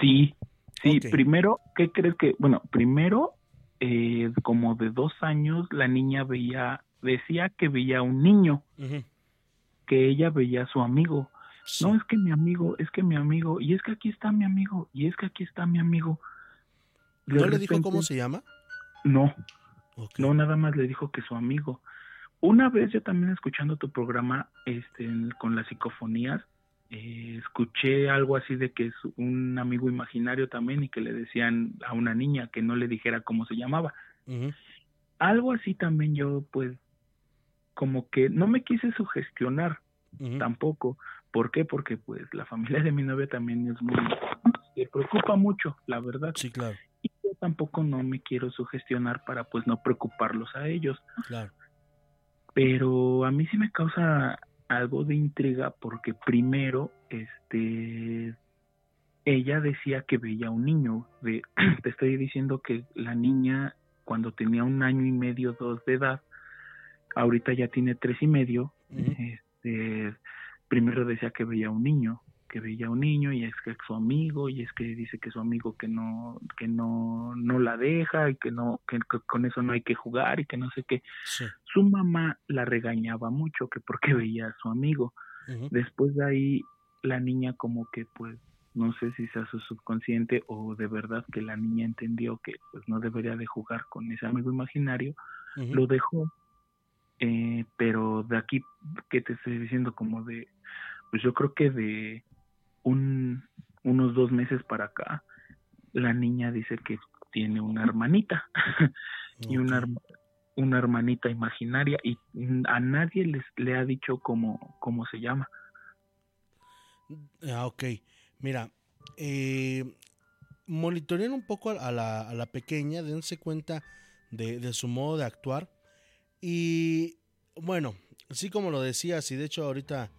Sí, sí, primero, ¿qué crees que? Bueno, primero, eh, como de dos años, la niña veía, decía que veía un niño, que ella veía a su amigo.
Sí.
No, es que mi amigo, es que mi amigo, y es que aquí está mi amigo, y es que aquí está mi amigo. De
¿No le dijo cómo se llama?
No, no, nada más le dijo que su amigo. Una vez yo también escuchando tu programa este, en- con las psicofonías, eh, escuché algo así de que es un amigo imaginario también y que le decían a una niña que no le dijera cómo se llamaba. Algo así también yo pues como que no me quise sugestionar tampoco. ¿Por qué? Porque pues la familia de mi novia también es muy... se preocupa mucho, la verdad.
Sí, claro,
Y yo tampoco no me quiero sugestionar para pues no preocuparlos a ellos.
claro.
pero a mí sí me causa algo de intriga porque primero este ella decía que veía un niño de *clears throat* te estoy diciendo que la niña cuando tenía un año y medio dos de edad ahorita ya tiene tres y medio este primero decía que veía un niño que veía un niño y es que es su amigo y es que dice que su amigo que no que no no la deja y que no que, que con eso no hay que jugar y que no sé qué
Sí.
su mamá la regañaba mucho que porque veía a su amigo. Después de ahí la niña como que pues no sé si sea su subconsciente o de verdad que la niña entendió que pues no debería de jugar con ese amigo imaginario, lo dejó. Eh, pero de aquí que te estoy diciendo como de pues yo creo que de un unos dos meses para acá la niña dice que tiene una hermanita *laughs* y una, una hermanita imaginaria y a nadie les, le ha dicho cómo, cómo se llama.
Ah, ok. Mira, eh, monitoreen un poco a la, a la pequeña, dense cuenta de, de su modo de actuar. Y bueno, así como lo decías, y de hecho ahorita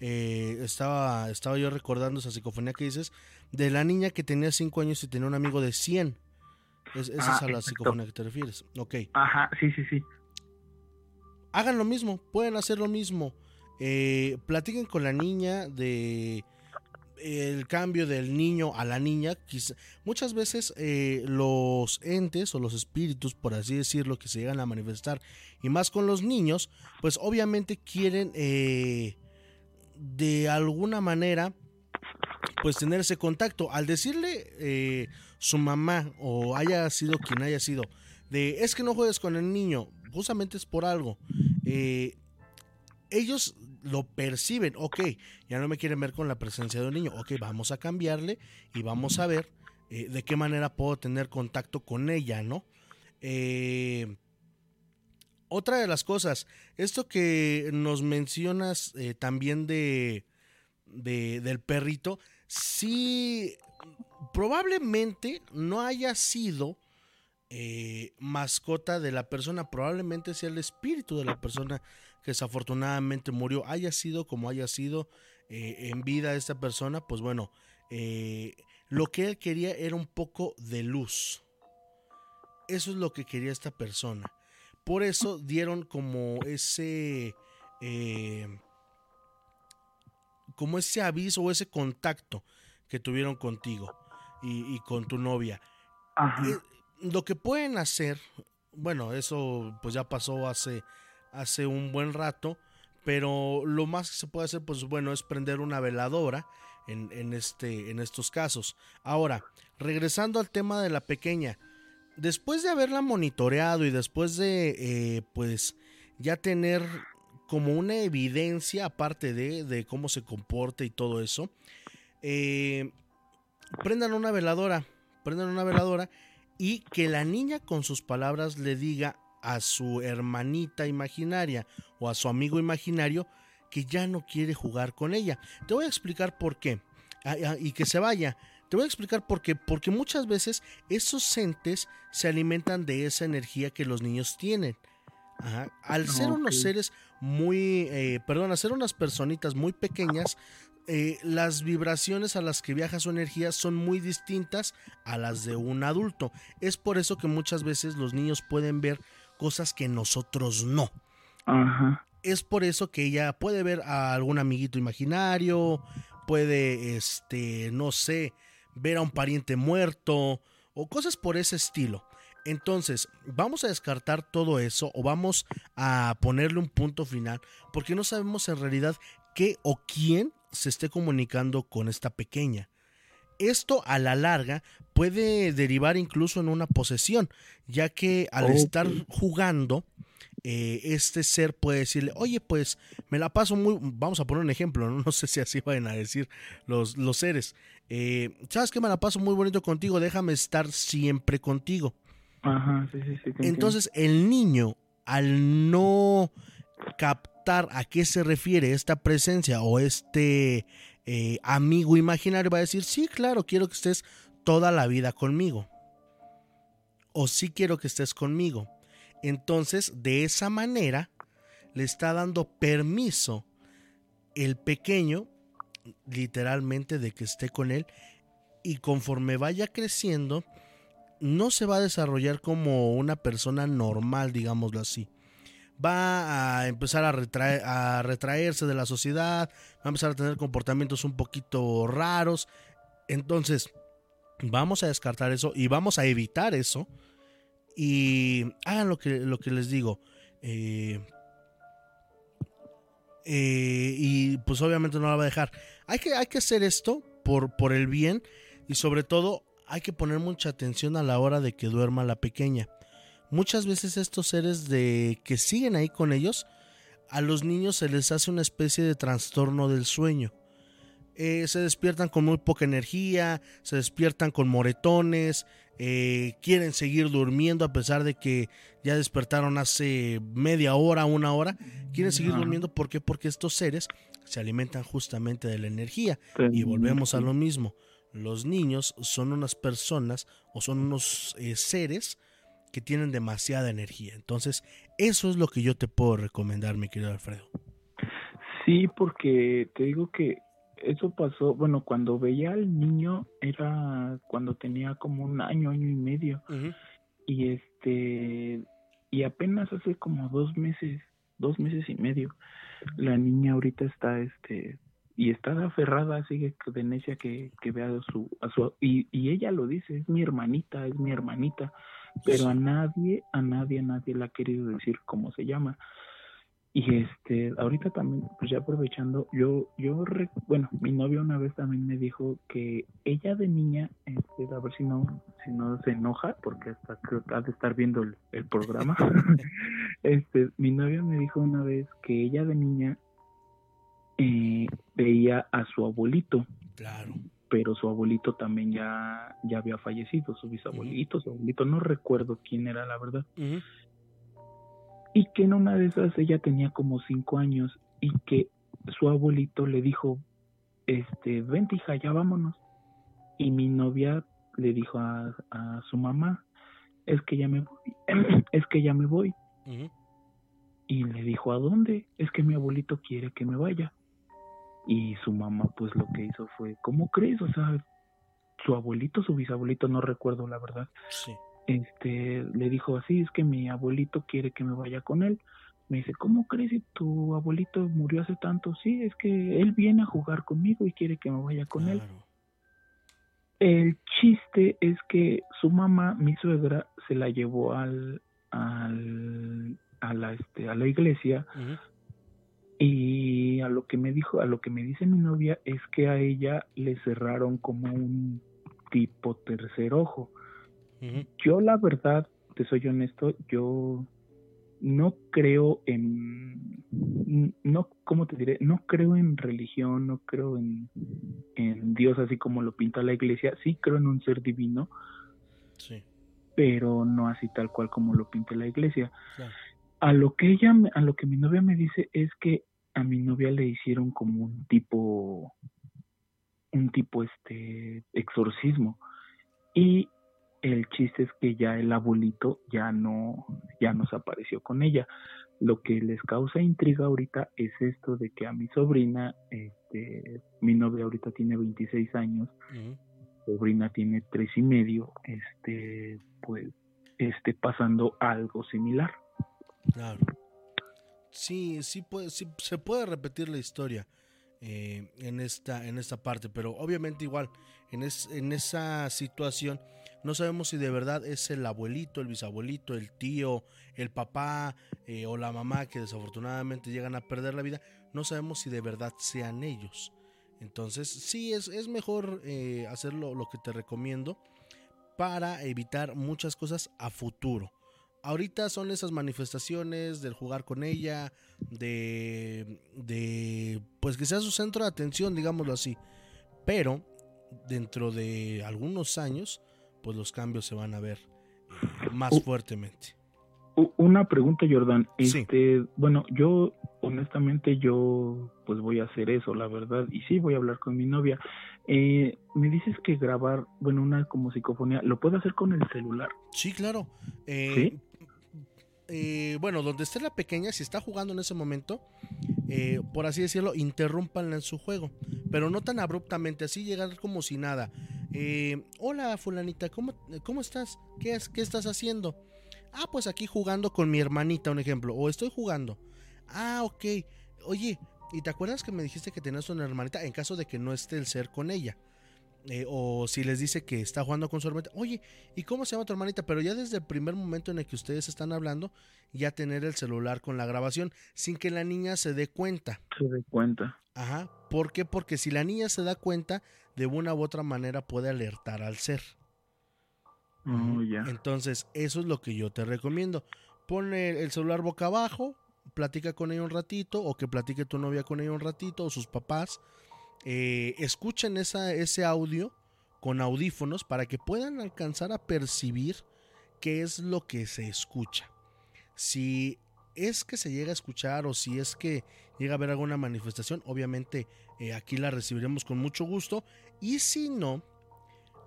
eh, estaba, estaba yo recordando esa psicofonía que dices, de la niña que tenía 5 años y tenía un amigo de 100. Es, esa
Ah,
es a la
exacto.
psicofonía que te refieres. Ok.
Ajá, sí, sí, sí.
hagan lo mismo, pueden hacer lo mismo. Eh, platiquen con la niña de el cambio del niño a la niña. Quizá- muchas veces eh, los entes o los espíritus, por así decirlo, que se llegan a manifestar, y más con los niños, pues obviamente quieren eh, de alguna manera pues tener ese contacto. Al decirle eh, su mamá o haya sido quien haya sido, de es que no juegues con el niño, justamente es por algo. Eh, ellos lo perciben, ok, ya no me quieren ver con la presencia de un niño, ok, vamos a cambiarle y vamos a ver eh, de qué manera puedo tener contacto con ella, ¿no? Eh, otra de las cosas, esto que nos mencionas eh, también de, de- del perrito, sí, probablemente no haya sido eh, mascota de la persona, probablemente sea el espíritu de la persona que desafortunadamente murió, haya sido como haya sido eh, en vida esta persona, pues bueno, eh, lo que él quería era un poco de luz. Eso es lo que quería esta persona. Por eso dieron como ese... eh, como ese aviso o ese contacto que tuvieron contigo y, y con tu novia.
Ajá.
Lo que pueden hacer, bueno, eso pues ya pasó hace, hace un buen rato, pero lo más que se puede hacer, pues bueno, es prender una veladora en, este, en estos casos. Ahora, regresando al tema de la pequeña, después de haberla monitoreado y después de, eh, pues, ya tener como una evidencia, aparte de, de cómo se comporta y todo eso, eh, prendan una veladora, prendan una veladora y que la niña con sus palabras le diga a su hermanita imaginaria o a su amigo imaginario que ya no quiere jugar con ella. Te voy a explicar por qué. Ah, ah, y que se vaya. Te voy a explicar por qué. Porque muchas veces esos entes se alimentan de esa energía que los niños tienen. Ajá. Al ser
Ok.
unos seres muy, eh, perdón, hacer unas personitas muy pequeñas, eh, las vibraciones a las que viaja su energía son muy distintas a las de un adulto. Es por eso que muchas veces los niños pueden ver cosas que nosotros no.
Ajá.
Es por eso que ella puede ver a algún amiguito imaginario, puede, este, no sé, ver a un pariente muerto o cosas por ese estilo. Entonces, vamos a descartar todo eso o vamos a ponerle un punto final porque no sabemos en realidad qué o quién se esté comunicando con esta pequeña. Esto a la larga puede derivar incluso en una posesión, ya que al estar jugando, eh, este ser puede decirle, oye, pues me la paso muy, vamos a poner un ejemplo, no, *laughs* sé si así vayan a decir los, los seres, eh, sabes que me la paso muy bonito contigo, déjame estar siempre contigo.
Ajá, sí, sí, sí.
Entonces el niño, al no captar a qué se refiere esta presencia o este eh, amigo imaginario, va a decir, sí, claro, quiero que estés toda la vida conmigo. O sí quiero que estés conmigo. Entonces, de esa manera, le está dando permiso el pequeño, literalmente, de que esté con él. Y conforme vaya creciendo, no se va a desarrollar como una persona normal, digámoslo así. Va a empezar a, retraerse de la sociedad, va a empezar a tener comportamientos un poquito raros. Entonces, vamos a descartar eso y vamos a evitar eso y hagan lo que, lo que les digo. Eh, eh, y pues obviamente no la va a dejar. Hay que, hay que hacer esto por, por el bien y sobre todo hay que poner mucha atención a la hora de que duerma la pequeña. Muchas veces estos seres de que siguen ahí con ellos, a los niños se les hace una especie de trastorno del sueño. Eh, se despiertan con muy poca energía, se despiertan con moretones, eh, quieren seguir durmiendo a pesar de que ya despertaron hace media hora, una hora, quieren seguir durmiendo ¿por qué? porque estos seres se alimentan justamente de la energía y volvemos a lo mismo. Los niños son unas personas o son unos eh, seres que tienen demasiada energía. Entonces, eso es lo que yo te puedo recomendar, mi querido Alfredo.
Sí, porque te digo que eso pasó, bueno, cuando veía al niño era cuando tenía como un año, año y medio. Y este, y apenas hace como dos meses, dos meses y medio, la niña ahorita está, este, y está aferrada, sigue de necia que, que vea a su, a su, y, y ella lo dice, es mi hermanita, es mi hermanita, pero a nadie, a nadie, a nadie le ha querido decir cómo se llama. Y este, ahorita también, pues ya aprovechando, yo, yo, bueno, mi novia una vez también me dijo que ella de niña, este, a ver si no, si no se enoja, porque hasta creo que ha de estar viendo el, programa. *laughs* este, mi novia me dijo una vez que ella de niña eh, veía a su abuelito.
Claro.
Pero su abuelito también ya, ya había fallecido, su bisabuelito, su abuelito, no recuerdo quién era la verdad y que en una de esas ella tenía como cinco años y que su abuelito le dijo, este, vente hija, ya vámonos. Y mi novia le dijo a, su mamá, es que ya me voy, *clears throat* es que ya me voy. Y le dijo, ¿a dónde? Es que mi abuelito quiere que me vaya. Y su mamá pues lo que hizo fue, ¿cómo crees? O sea, su abuelito, su bisabuelito, no recuerdo la verdad.
Sí
este, le dijo así, es que mi abuelito quiere que me vaya con él. Me dice, ¿cómo crees si tu abuelito murió hace tanto? Sí, es que él viene a jugar conmigo y quiere que me vaya con él. El chiste es que su mamá, mi suegra, se la llevó al, al a la este a la iglesia y a lo que me dijo, a lo que me dice mi novia es que a ella le cerraron como un tipo tercer ojo. Yo la verdad, te soy honesto, yo no creo en, no, ¿cómo te diré? No creo en religión, no creo en, en Dios así como lo pinta la iglesia, sí creo en un ser divino,
sí.
pero no así tal cual como lo pinta la iglesia. A lo que ella, a lo que mi novia me dice es que a mi novia le hicieron como un tipo, un tipo este exorcismo y el chiste es que ya el abuelito ya no, ya no se apareció con ella. Lo que les causa intriga ahorita es esto de que a mi sobrina, este, mi novia ahorita tiene 26 años, sobrina tiene tres y medio, este, pues, esté pasando algo similar.
Claro. Sí, sí, puede, sí se puede repetir la historia eh, en, esta, en esta parte, pero obviamente igual, en, en esa situación no sabemos si de verdad es el abuelito, el bisabuelito, el tío, el papá eh, o la mamá que desafortunadamente llegan a perder la vida. No sabemos si de verdad sean ellos. Entonces sí, es, es mejor eh, hacerlo lo que te recomiendo para evitar muchas cosas a futuro. Ahorita son esas manifestaciones del jugar con ella, de, de, pues que sea su centro de atención, digámoslo así. Pero dentro de algunos años pues los cambios se van a ver eh, más fuertemente.
Una pregunta, Jordan. Este, bueno, yo honestamente yo pues voy a hacer eso, la verdad, y sí voy a hablar con mi novia. Eh, me dices que grabar, bueno, una como psicofonía, ¿lo puedo hacer con el celular?
Sí, claro. Eh, ¿Sí? Bueno, donde esté la pequeña, si está jugando en ese momento, por así decirlo, interrúmpanla en su juego, pero no tan abruptamente, así llegar como si nada. Eh, hola fulanita, ¿cómo, cómo estás? ¿Qué, ¿Qué estás haciendo? Ah, pues aquí jugando con mi hermanita, un ejemplo. O estoy jugando. Ah, ok. Oye, ¿y te acuerdas que me dijiste que tenías una hermanita en caso de que no esté el ser con ella? Eh, o si les dice que está jugando con su hermanita. Oye, ¿y cómo se llama tu hermanita? Pero ya desde el primer momento en el que ustedes están hablando, ya tener el celular con la grabación sin que la niña se dé cuenta.
Se dé cuenta.
Ajá. ¿Por qué? Porque si la niña se da cuenta, de una u otra manera puede alertar al ser.
Oh,
Entonces, eso es lo que yo te recomiendo. Pone el celular boca abajo, platica con ella un ratito, o que platique tu novia con ella un ratito, o sus papás. Eh, escuchen ese audio con audífonos para que puedan alcanzar a percibir qué es lo que se escucha. Si es que se llega a escuchar o si es que llega a haber alguna manifestación, obviamente eh, aquí la recibiremos con mucho gusto. Y si no,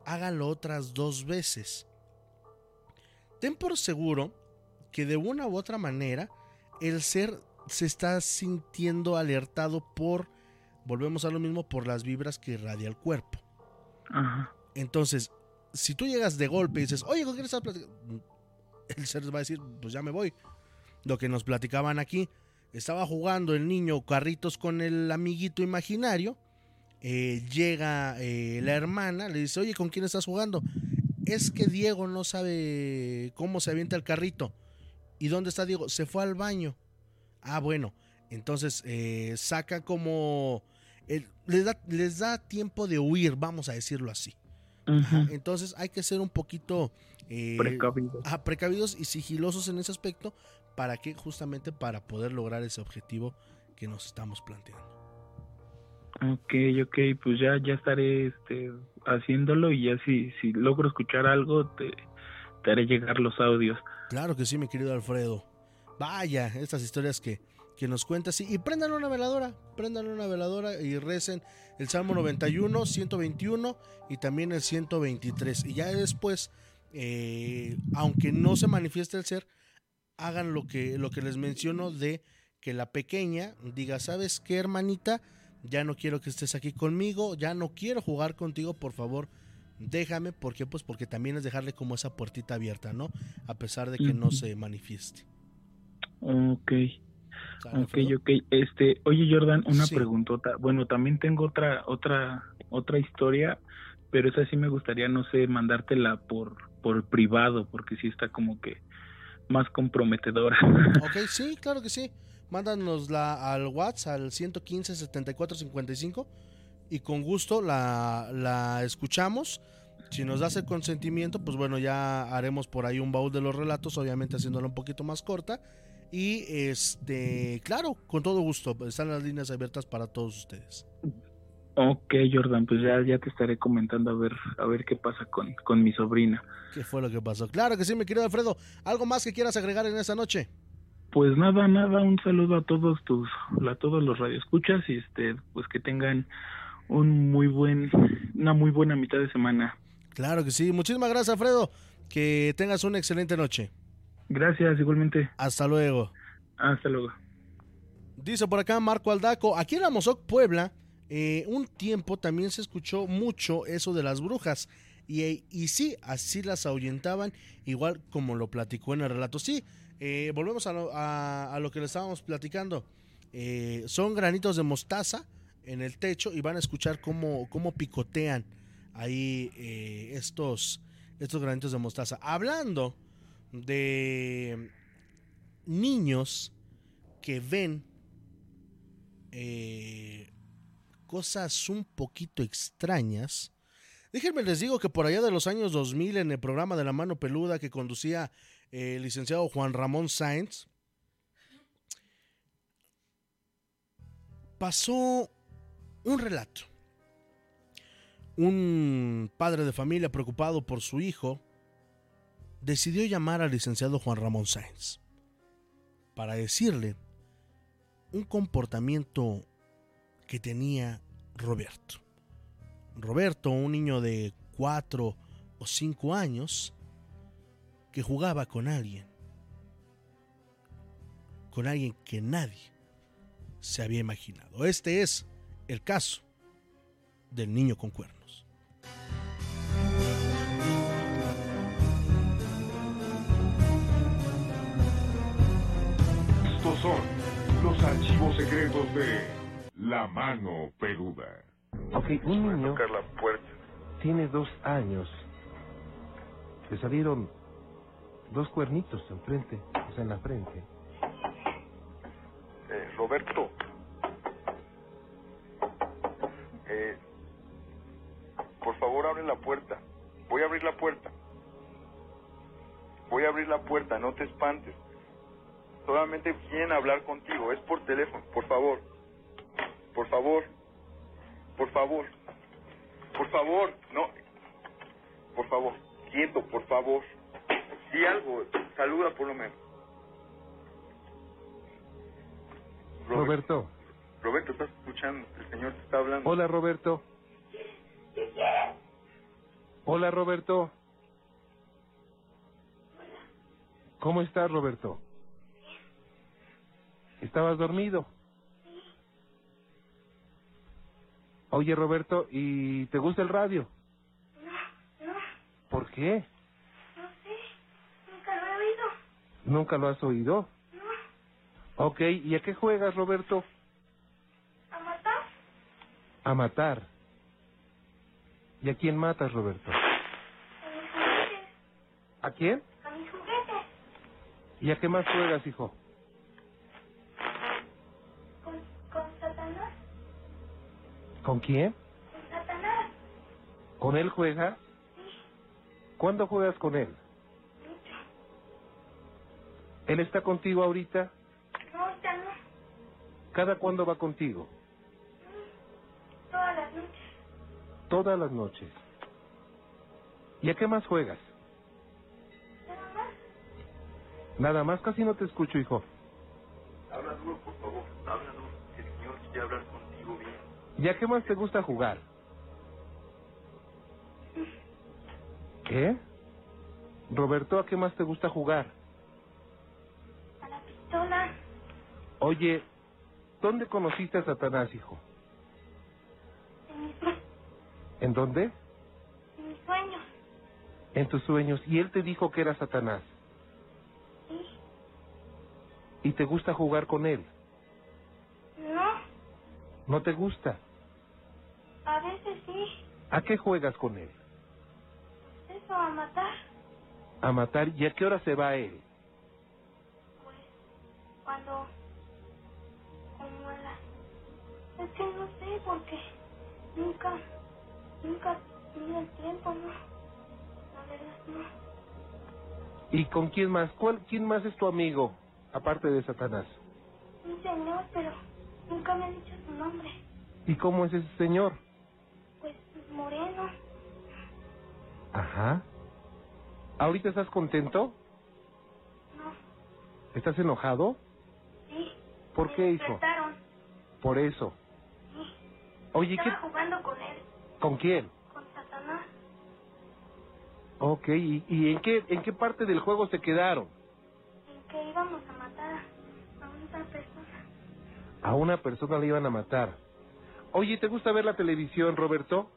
háganlo otras dos veces. Ten por seguro que de una u otra manera el ser se está sintiendo alertado por, volvemos a lo mismo, por las vibras que irradia el cuerpo. Entonces, si tú llegas de golpe y dices, oye, ¿con quién estás platicando? El ser va a decir, pues ya me voy. Lo que nos platicaban aquí, estaba jugando el niño carritos con el amiguito imaginario. Eh, llega eh, la hermana, le dice, oye, ¿con quién estás jugando? Es que Diego no sabe cómo se avienta el carrito. ¿Y dónde está Diego? Se fue al baño. Ah, bueno. Entonces eh, saca como... les, da, les da tiempo de huir, vamos a decirlo así. Entonces hay que ser un poquito
precavidos.
precavidos y sigilosos en ese aspecto ¿Para qué? Justamente para poder lograr ese objetivo que nos estamos planteando.
Ok, ok, pues ya, ya estaré este, haciéndolo y ya si, si logro escuchar algo te, te haré llegar los audios.
Claro que sí, mi querido Alfredo. Vaya, estas historias que, que nos cuentas. Y, y prendan una veladora, prendan una veladora y recen el Salmo 91, 121 y también el 123. Y ya después, eh, aunque no se manifieste el ser, hagan lo que, lo que les menciono de que la pequeña diga, ¿sabes qué, hermanita? Ya no quiero que estés aquí conmigo, ya no quiero jugar contigo, por favor, déjame. ¿Por qué? Pues porque también es dejarle como esa puertita abierta, ¿no? A pesar de que no se manifieste.
Ok. Ok, ok. Este, oye Jordan, una preguntota. Bueno, también tengo otra, otra, otra historia, pero esa sí me gustaría, no sé, mandártela por, por privado, porque sí está como que más comprometedora. *laughs*
Ok, sí, claro que sí. Mándanosla al WhatsApp al 115 74 55 y con gusto la, la escuchamos. Si nos das el consentimiento, pues bueno, ya haremos por ahí un baúl de los relatos, obviamente haciéndola un poquito más corta. Y este, claro, con todo gusto, están las líneas abiertas para todos ustedes.
Ok, Jordan, pues ya, ya te estaré comentando a ver, a ver qué pasa con, con mi sobrina.
¿Qué fue lo que pasó? Claro que sí, mi querido Alfredo. ¿Algo más que quieras agregar en esa noche?
Pues nada, nada, un saludo a todos tus, a todos los radioescuchas y este, pues que tengan un muy buen, una muy buena mitad de semana.
Claro que sí. Muchísimas gracias, Alfredo. Que tengas una excelente noche.
Gracias, igualmente.
Hasta luego.
Hasta luego.
Dice por acá Marco Aldaco, aquí en Amozoc, Puebla, eh, un tiempo también se escuchó mucho eso de las brujas. Y, y sí, así las ahuyentaban, igual como lo platicó en el relato. Sí, eh, volvemos a lo, a- a lo que le estábamos platicando. Eh, son granitos de mostaza en el techo y van a escuchar cómo, cómo picotean ahí eh, estos, estos granitos de mostaza. Hablando de niños que ven eh, cosas un poquito extrañas. Déjenme les digo que por allá de los años 2000 en el programa de la mano peluda que conducía eh, el licenciado Juan Ramón Sáenz, pasó un relato. Un padre de familia preocupado por su hijo decidió llamar al licenciado Juan Ramón Sáenz para decirle un comportamiento que tenía Roberto. Roberto, un niño de cuatro o cinco años, que jugaba con alguien, con alguien que nadie se había imaginado. Este es el caso del niño con cuernos.
Son los archivos secretos de La Mano Peluda.
Ok, un niño
Tocar la puerta.
tiene dos años. Le salieron dos cuernitos enfrente, o sea, en la frente.
Eh, Roberto. Eh, por favor, abre la puerta. Voy a abrir la puerta. Voy a abrir la puerta, no te espantes. Solamente quieren hablar contigo, es por teléfono, por favor. Por favor. Por favor. Por favor, no. Por favor, quieto, por favor. Di algo, saluda por lo menos.
Roberto.
Roberto, estás escuchando, el señor te está hablando.
Hola, Roberto. Hola, Roberto. ¿Cómo estás, Roberto? ¿Estabas dormido? Oye, Roberto, ¿y te gusta el radio? ¿Por qué?
Nunca lo he oído.
¿Nunca lo has oído? Ok, ¿y a qué juegas, Roberto?
¿A matar?
A matar. ¿Y a quién matas, Roberto?
A mis juguetes.
¿A quién?
A mis juguetes.
¿Y a qué más juegas, hijo?
¿Con
quién?
¿Con Satanás?
¿Con él juegas? ¿Cuándo juegas con él?
Mucho.
¿Él está contigo ahorita?
No, ahorita no.
¿Cada cuándo va contigo?
Todas las noches.
Todas las noches. ¿Y a qué más juegas?
Nada más.
Nada más, casi no te escucho, hijo.
Habla duro, por favor. Habla duro. El señor quiere hablar bien.
¿Y a qué más te gusta jugar? ¿Qué? Roberto, ¿a qué más te gusta jugar?
A la pistola.
Oye, ¿dónde conociste a Satanás, hijo?
En mis,
¿En dónde?
en mis sueños.
En tus sueños. Y él te dijo que era Satanás.
Sí.
¿Y te gusta jugar con él?
No.
¿No te gusta?
A veces sí.
¿A qué juegas con él?
Eso, a matar.
A matar. ¿Y a qué hora se va él?
Pues, cuando... Como a la... Es que no sé, porque nunca... Nunca tuve el tiempo, ¿no? La verdad, no.
¿Y con quién más? ¿Cuál, ¿Quién más es tu amigo, aparte de Satanás?
Un señor, pero nunca me han dicho su nombre.
¿Y cómo es ese señor?
Moreno.
Ajá. ¿Ahorita estás contento?
No.
¿Estás enojado?
Sí.
¿Por
Me
qué, hijo? Por eso.
Sí.
Oye, ¿qué,
Estaba jugando con él,
¿con quién?
con Satanás.
Ok, ¿y, y en, qué, en qué parte del juego se quedaron?
En que íbamos a matar a un
otra persona.
A una persona le iban a matar. Oye, ¿te gusta ver la televisión, Roberto?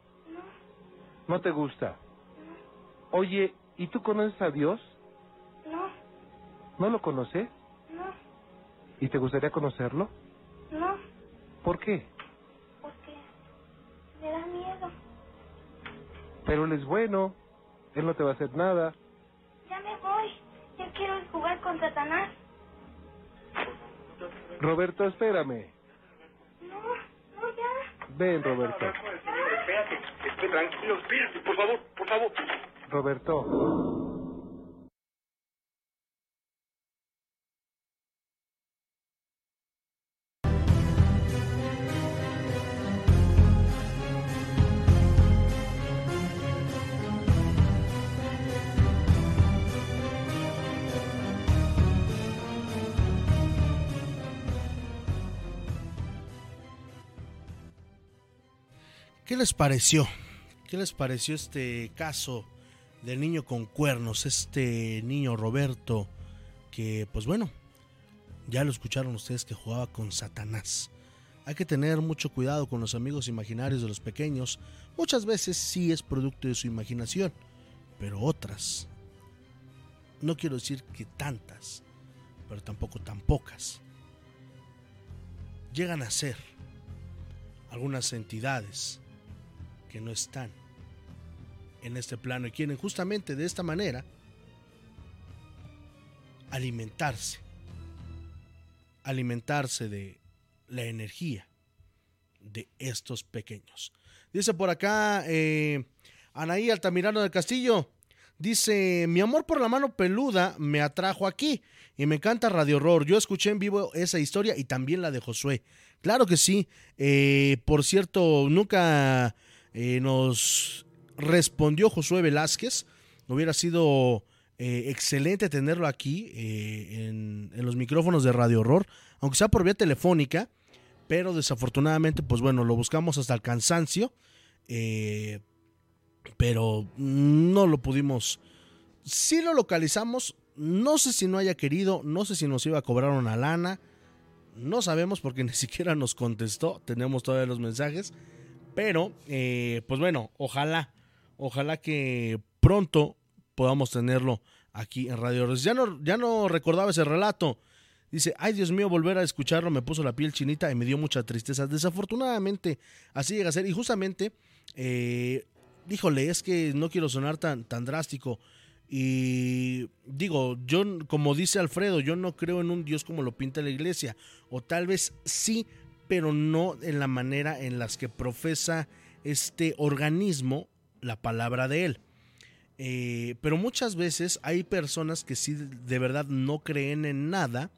No,
¿No te gusta? Oye, ¿y tú conoces a Dios?
no,
¿No lo conoces?
no,
¿Y te gustaría conocerlo?
no,
¿Por qué?
porque me da miedo.
Pero él es bueno. Él no te va a hacer nada.
Ya me voy. Ya quiero jugar con Satanás.
Roberto, espérame. Ven, Roberto.
Espérate, esté tranquilo, espérate, por favor, por favor.
Roberto.
¿Qué les pareció? ¿Qué les pareció este caso del niño con cuernos? Este niño Roberto que, pues bueno, ya lo escucharon ustedes que jugaba con Satanás. Hay que tener mucho cuidado con los amigos imaginarios de los pequeños. Muchas veces sí es producto de su imaginación, pero otras, no quiero decir que tantas, pero tampoco tan pocas, llegan a ser algunas entidades que no están en este plano y quieren justamente de esta manera alimentarse, alimentarse de la energía de estos pequeños. Dice por acá eh, Anaí Altamirano del Castillo, dice, mi amor por la mano peluda me atrajo aquí y me encanta Radio Horror. Yo escuché en vivo esa historia y también la de Josué. Claro que sí. Eh, por cierto, nunca eh, nos respondió Josué Velázquez. Hubiera sido eh, excelente tenerlo aquí eh, en, los micrófonos de Radio Horror, aunque sea por vía telefónica, pero desafortunadamente, pues bueno, lo buscamos hasta el cansancio, eh, pero no lo pudimos. Sí lo localizamos, no sé si no haya querido, no sé si nos iba a cobrar una lana, no sabemos porque *laughs* ni siquiera nos contestó, tenemos todavía los mensajes, pero eh, pues bueno, ojalá, ojalá que pronto podamos tenerlo aquí en Radio. Ya no, ya no recordaba ese relato. Dice, ay Dios mío, volver a escucharlo me puso la piel chinita y me dio mucha tristeza. Desafortunadamente, así llega a ser. Y justamente, eh, híjole, es que no quiero sonar tan, tan drástico. Y digo, yo, como dice Alfredo, yo no creo en un Dios como lo pinta la iglesia. O tal vez sí, pero no en la manera en las que profesa este organismo la palabra de él. Eh, pero muchas veces hay personas que sí de verdad no creen en nada,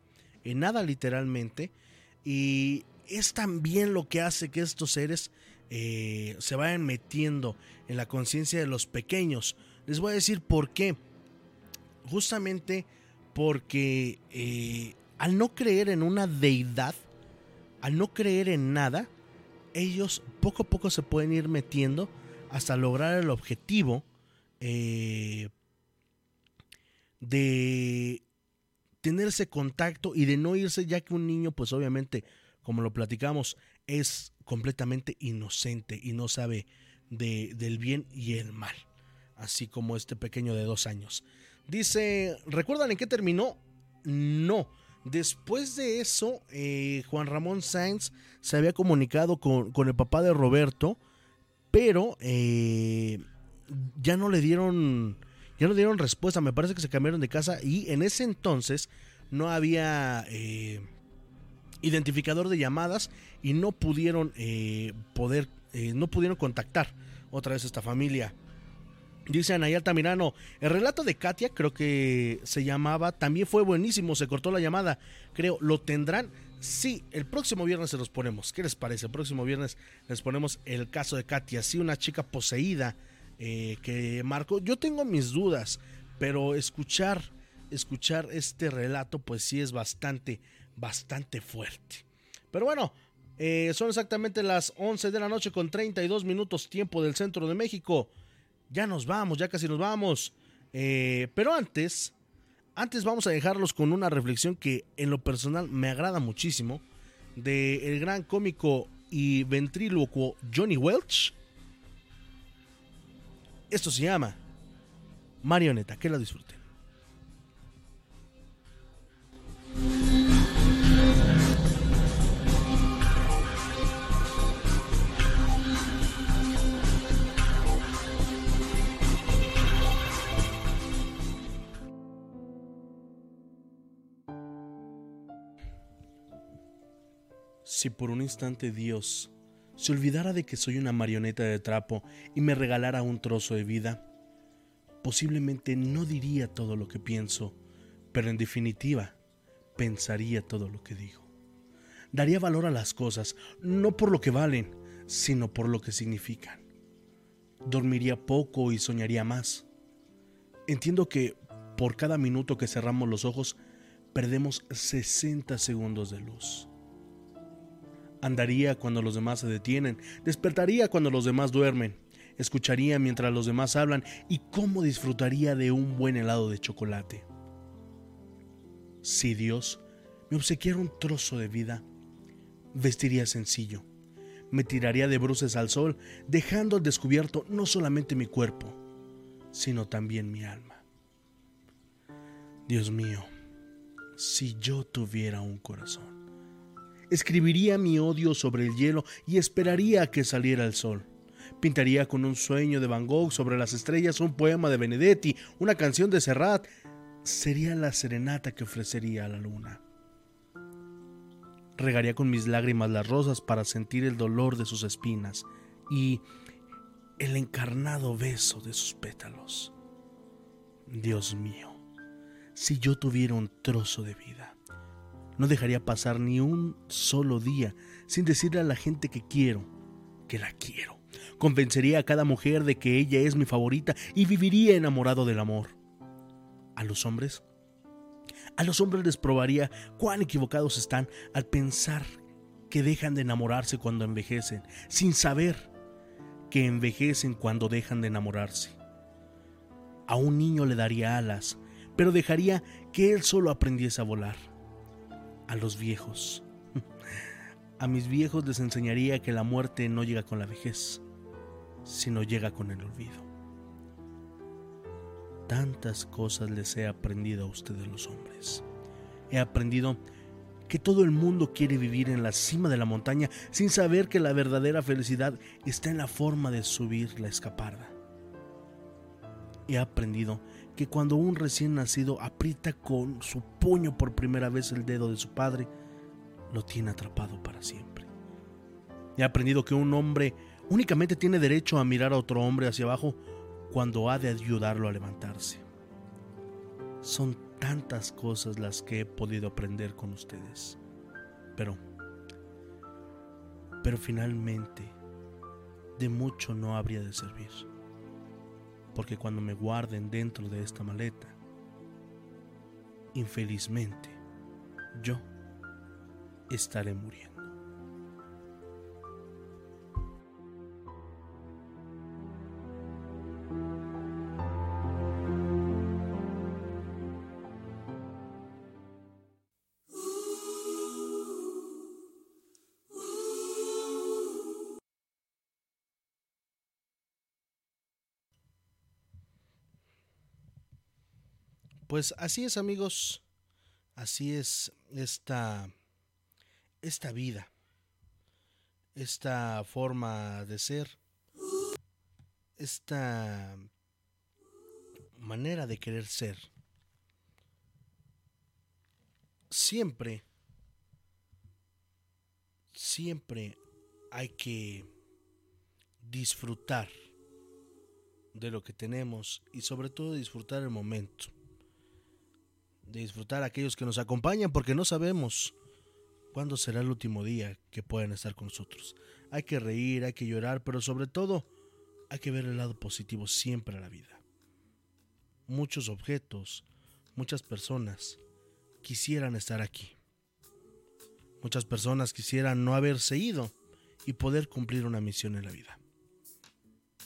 en nada literalmente, y es también lo que hace que estos seres eh, se vayan metiendo en la conciencia de los pequeños. Les voy a decir por qué. Justamente porque eh, al no creer en una deidad, al no creer en nada, ellos poco a poco se pueden ir metiendo hasta lograr el objetivo eh, de tener ese contacto y de no irse, ya que un niño, pues obviamente, como lo platicamos, es completamente inocente y no sabe de, del bien y el mal, así como este pequeño de dos años. Dice, ¿recuerdan en qué terminó? No. Después de eso, eh, Juan Ramón Sáenz se había comunicado con, con el papá de Roberto, pero eh, ya no le dieron ya no dieron respuesta. Me parece que se cambiaron de casa y en ese entonces no había eh, identificador de llamadas y no pudieron eh, poder eh, no pudieron contactar otra vez esta familia Dice Anayal Tamirano, el relato de Katia creo que se llamaba, también fue buenísimo, se cortó la llamada, creo, ¿lo tendrán? Sí, el próximo viernes se los ponemos, ¿qué les parece? El próximo viernes les ponemos el caso de Katia, sí, una chica poseída, eh, que marcó. Yo tengo mis dudas, pero escuchar, escuchar este relato, pues sí es bastante, bastante fuerte. Pero bueno, eh, son exactamente las 11 de la noche con 32 minutos tiempo del centro de México. Ya nos vamos, ya casi nos vamos. Eh, pero antes, Antes vamos a dejarlos con una reflexión que en lo personal me agrada muchísimo de el gran cómico y ventrílocuo Johnny Welch. Esto se llama Marioneta, que la disfruten. Si por un instante Dios se olvidara de que soy una marioneta de trapo y me regalara un trozo de vida, posiblemente no diría todo lo que pienso, pero en definitiva pensaría todo lo que digo. Daría valor a las cosas, no por lo que valen, sino por lo que significan. Dormiría poco y soñaría más. Entiendo que por cada minuto que cerramos los ojos, perdemos 60 segundos de luz. Andaría cuando los demás se detienen, despertaría cuando los demás duermen, escucharía mientras los demás hablan y cómo disfrutaría de un buen helado de chocolate. Si Dios me obsequiara un trozo de vida, vestiría sencillo, me tiraría de bruces al sol, dejando al descubierto no solamente mi cuerpo, sino también mi alma. Dios mío, si yo tuviera un corazón escribiría mi odio sobre el hielo y esperaría que saliera el sol. Pintaría con un sueño de Van Gogh sobre las estrellas un poema de Benedetti, una canción de Serrat. Sería la serenata que ofrecería a la luna. Regaría con mis lágrimas las rosas para sentir el dolor de sus espinas y el encarnado beso de sus pétalos. Dios mío, si yo tuviera un trozo de vida, no dejaría pasar ni un solo día sin decirle a la gente que quiero, que la quiero. Convencería a cada mujer de que ella es mi favorita y viviría enamorado del amor. A los hombres, a los hombres les probaría cuán equivocados están al pensar que dejan de enamorarse cuando envejecen, sin saber que envejecen cuando dejan de enamorarse. A un niño le daría alas, pero dejaría que él solo aprendiese a volar a los viejos. *laughs* A mis viejos les enseñaría que la muerte no llega con la vejez, sino llega con el olvido. Tantas cosas les he aprendido a ustedes los hombres. He aprendido que todo el mundo quiere vivir en la cima de la montaña sin saber que la verdadera felicidad está en la forma de subir la escaparda. He aprendido que cuando un recién nacido aprieta con su puño por primera vez el dedo de su padre, lo tiene atrapado para siempre. He aprendido que un hombre únicamente tiene derecho a mirar a otro hombre hacia abajo cuando ha de ayudarlo a levantarse. Son tantas cosas las que he podido aprender con ustedes. Pero, pero finalmente, de mucho no habría de servir porque cuando me guarden dentro de esta maleta, infelizmente, yo estaré muriendo. Pues así es amigos, así es esta, esta vida, esta forma de ser, esta manera de querer ser. Siempre, siempre hay que disfrutar de lo que tenemos y sobre todo disfrutar el momento de disfrutar a aquellos que nos acompañan porque no sabemos cuándo será el último día que pueden estar con nosotros. Hay que reír, hay que llorar, pero sobre todo hay que ver el lado positivo siempre a la vida. Muchos objetos, muchas personas quisieran estar aquí. Muchas personas quisieran no haberse ido y poder cumplir una misión en la vida.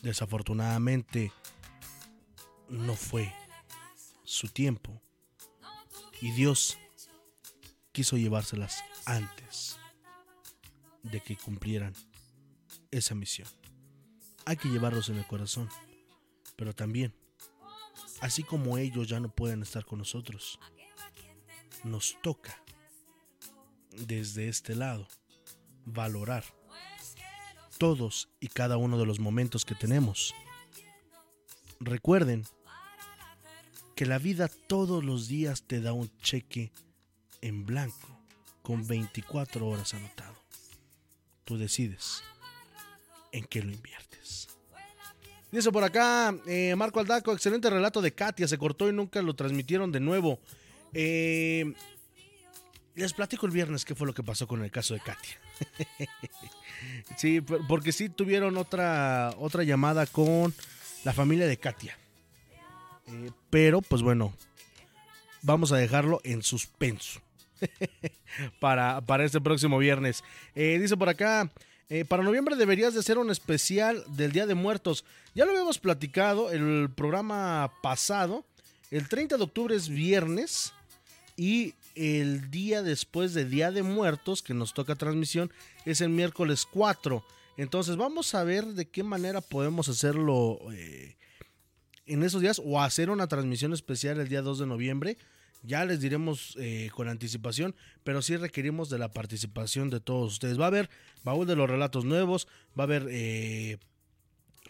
Desafortunadamente, no fue su tiempo Y Dios quiso llevárselas antes de que cumplieran esa misión. Hay que llevarlos en el corazón, pero también, así como ellos ya no pueden estar con nosotros, nos toca desde este lado valorar todos y cada uno de los momentos que tenemos. Recuerden que la vida todos los días te da un cheque en blanco con 24 horas anotado. Tú decides en qué lo inviertes. Dice por acá eh, Marco Aldaco, excelente relato de Katia, se cortó y nunca lo transmitieron de nuevo. Eh, les platico el viernes qué fue lo que pasó con el caso de Katia. *laughs* sí, porque sí tuvieron otra, otra llamada con la familia de Katia. Eh, pero, pues bueno, vamos a dejarlo en suspenso *laughs* para, para este próximo viernes. Eh, dice por acá, eh, para noviembre deberías de ser un especial del Día de Muertos. Ya lo habíamos platicado el programa pasado. El 30 de octubre es viernes y el día después de Día de Muertos, que nos toca transmisión, es el miércoles 4. Entonces vamos a ver de qué manera podemos hacerlo en esos días o hacer una transmisión especial el día 2 de noviembre. Ya les diremos eh, con anticipación, pero sí requerimos de la participación de todos ustedes. Va a haber baúl de los relatos nuevos, va a haber eh,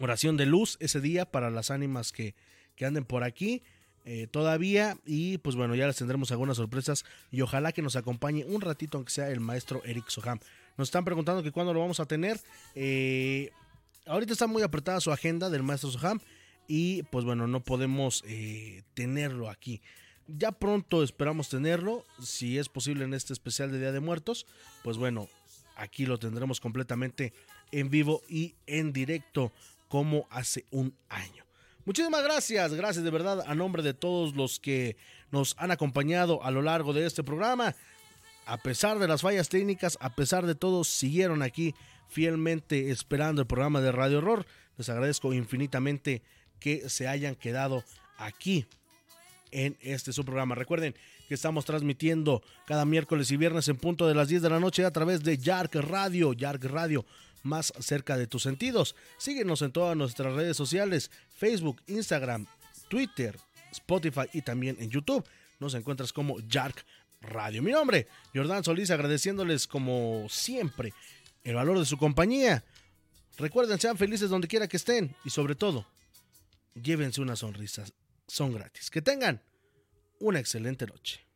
oración de luz ese día para las ánimas que, que anden por aquí. Eh, todavía y pues bueno ya les tendremos algunas sorpresas y ojalá que nos acompañe un ratito aunque sea el maestro Eric Soham nos están preguntando que cuándo lo vamos a tener eh, ahorita está muy apretada su agenda del maestro Soham y pues bueno no podemos eh, tenerlo aquí ya pronto esperamos tenerlo si es posible en este especial de Día de Muertos pues bueno aquí lo tendremos completamente en vivo y en directo como hace un año Muchísimas gracias, gracias de verdad a nombre de todos los que nos han acompañado a lo largo de este programa. A pesar de las fallas técnicas, a pesar de todo, siguieron aquí fielmente esperando el programa de Radio Horror. Les agradezco infinitamente que se hayan quedado aquí en este su programa. Recuerden que estamos transmitiendo cada miércoles y viernes en punto de las 10 de la noche a través de Yark Radio, Yark Radio más cerca de tus sentidos. Síguenos en todas nuestras redes sociales, Facebook, Instagram, Twitter, Spotify y también en YouTube. Nos encuentras como Jark Radio. Mi nombre, Jordán Solís, agradeciéndoles como siempre el valor de su compañía. Recuerden, sean felices donde quiera que estén y sobre todo, llévense una sonrisa. Son gratis. Que tengan una excelente noche.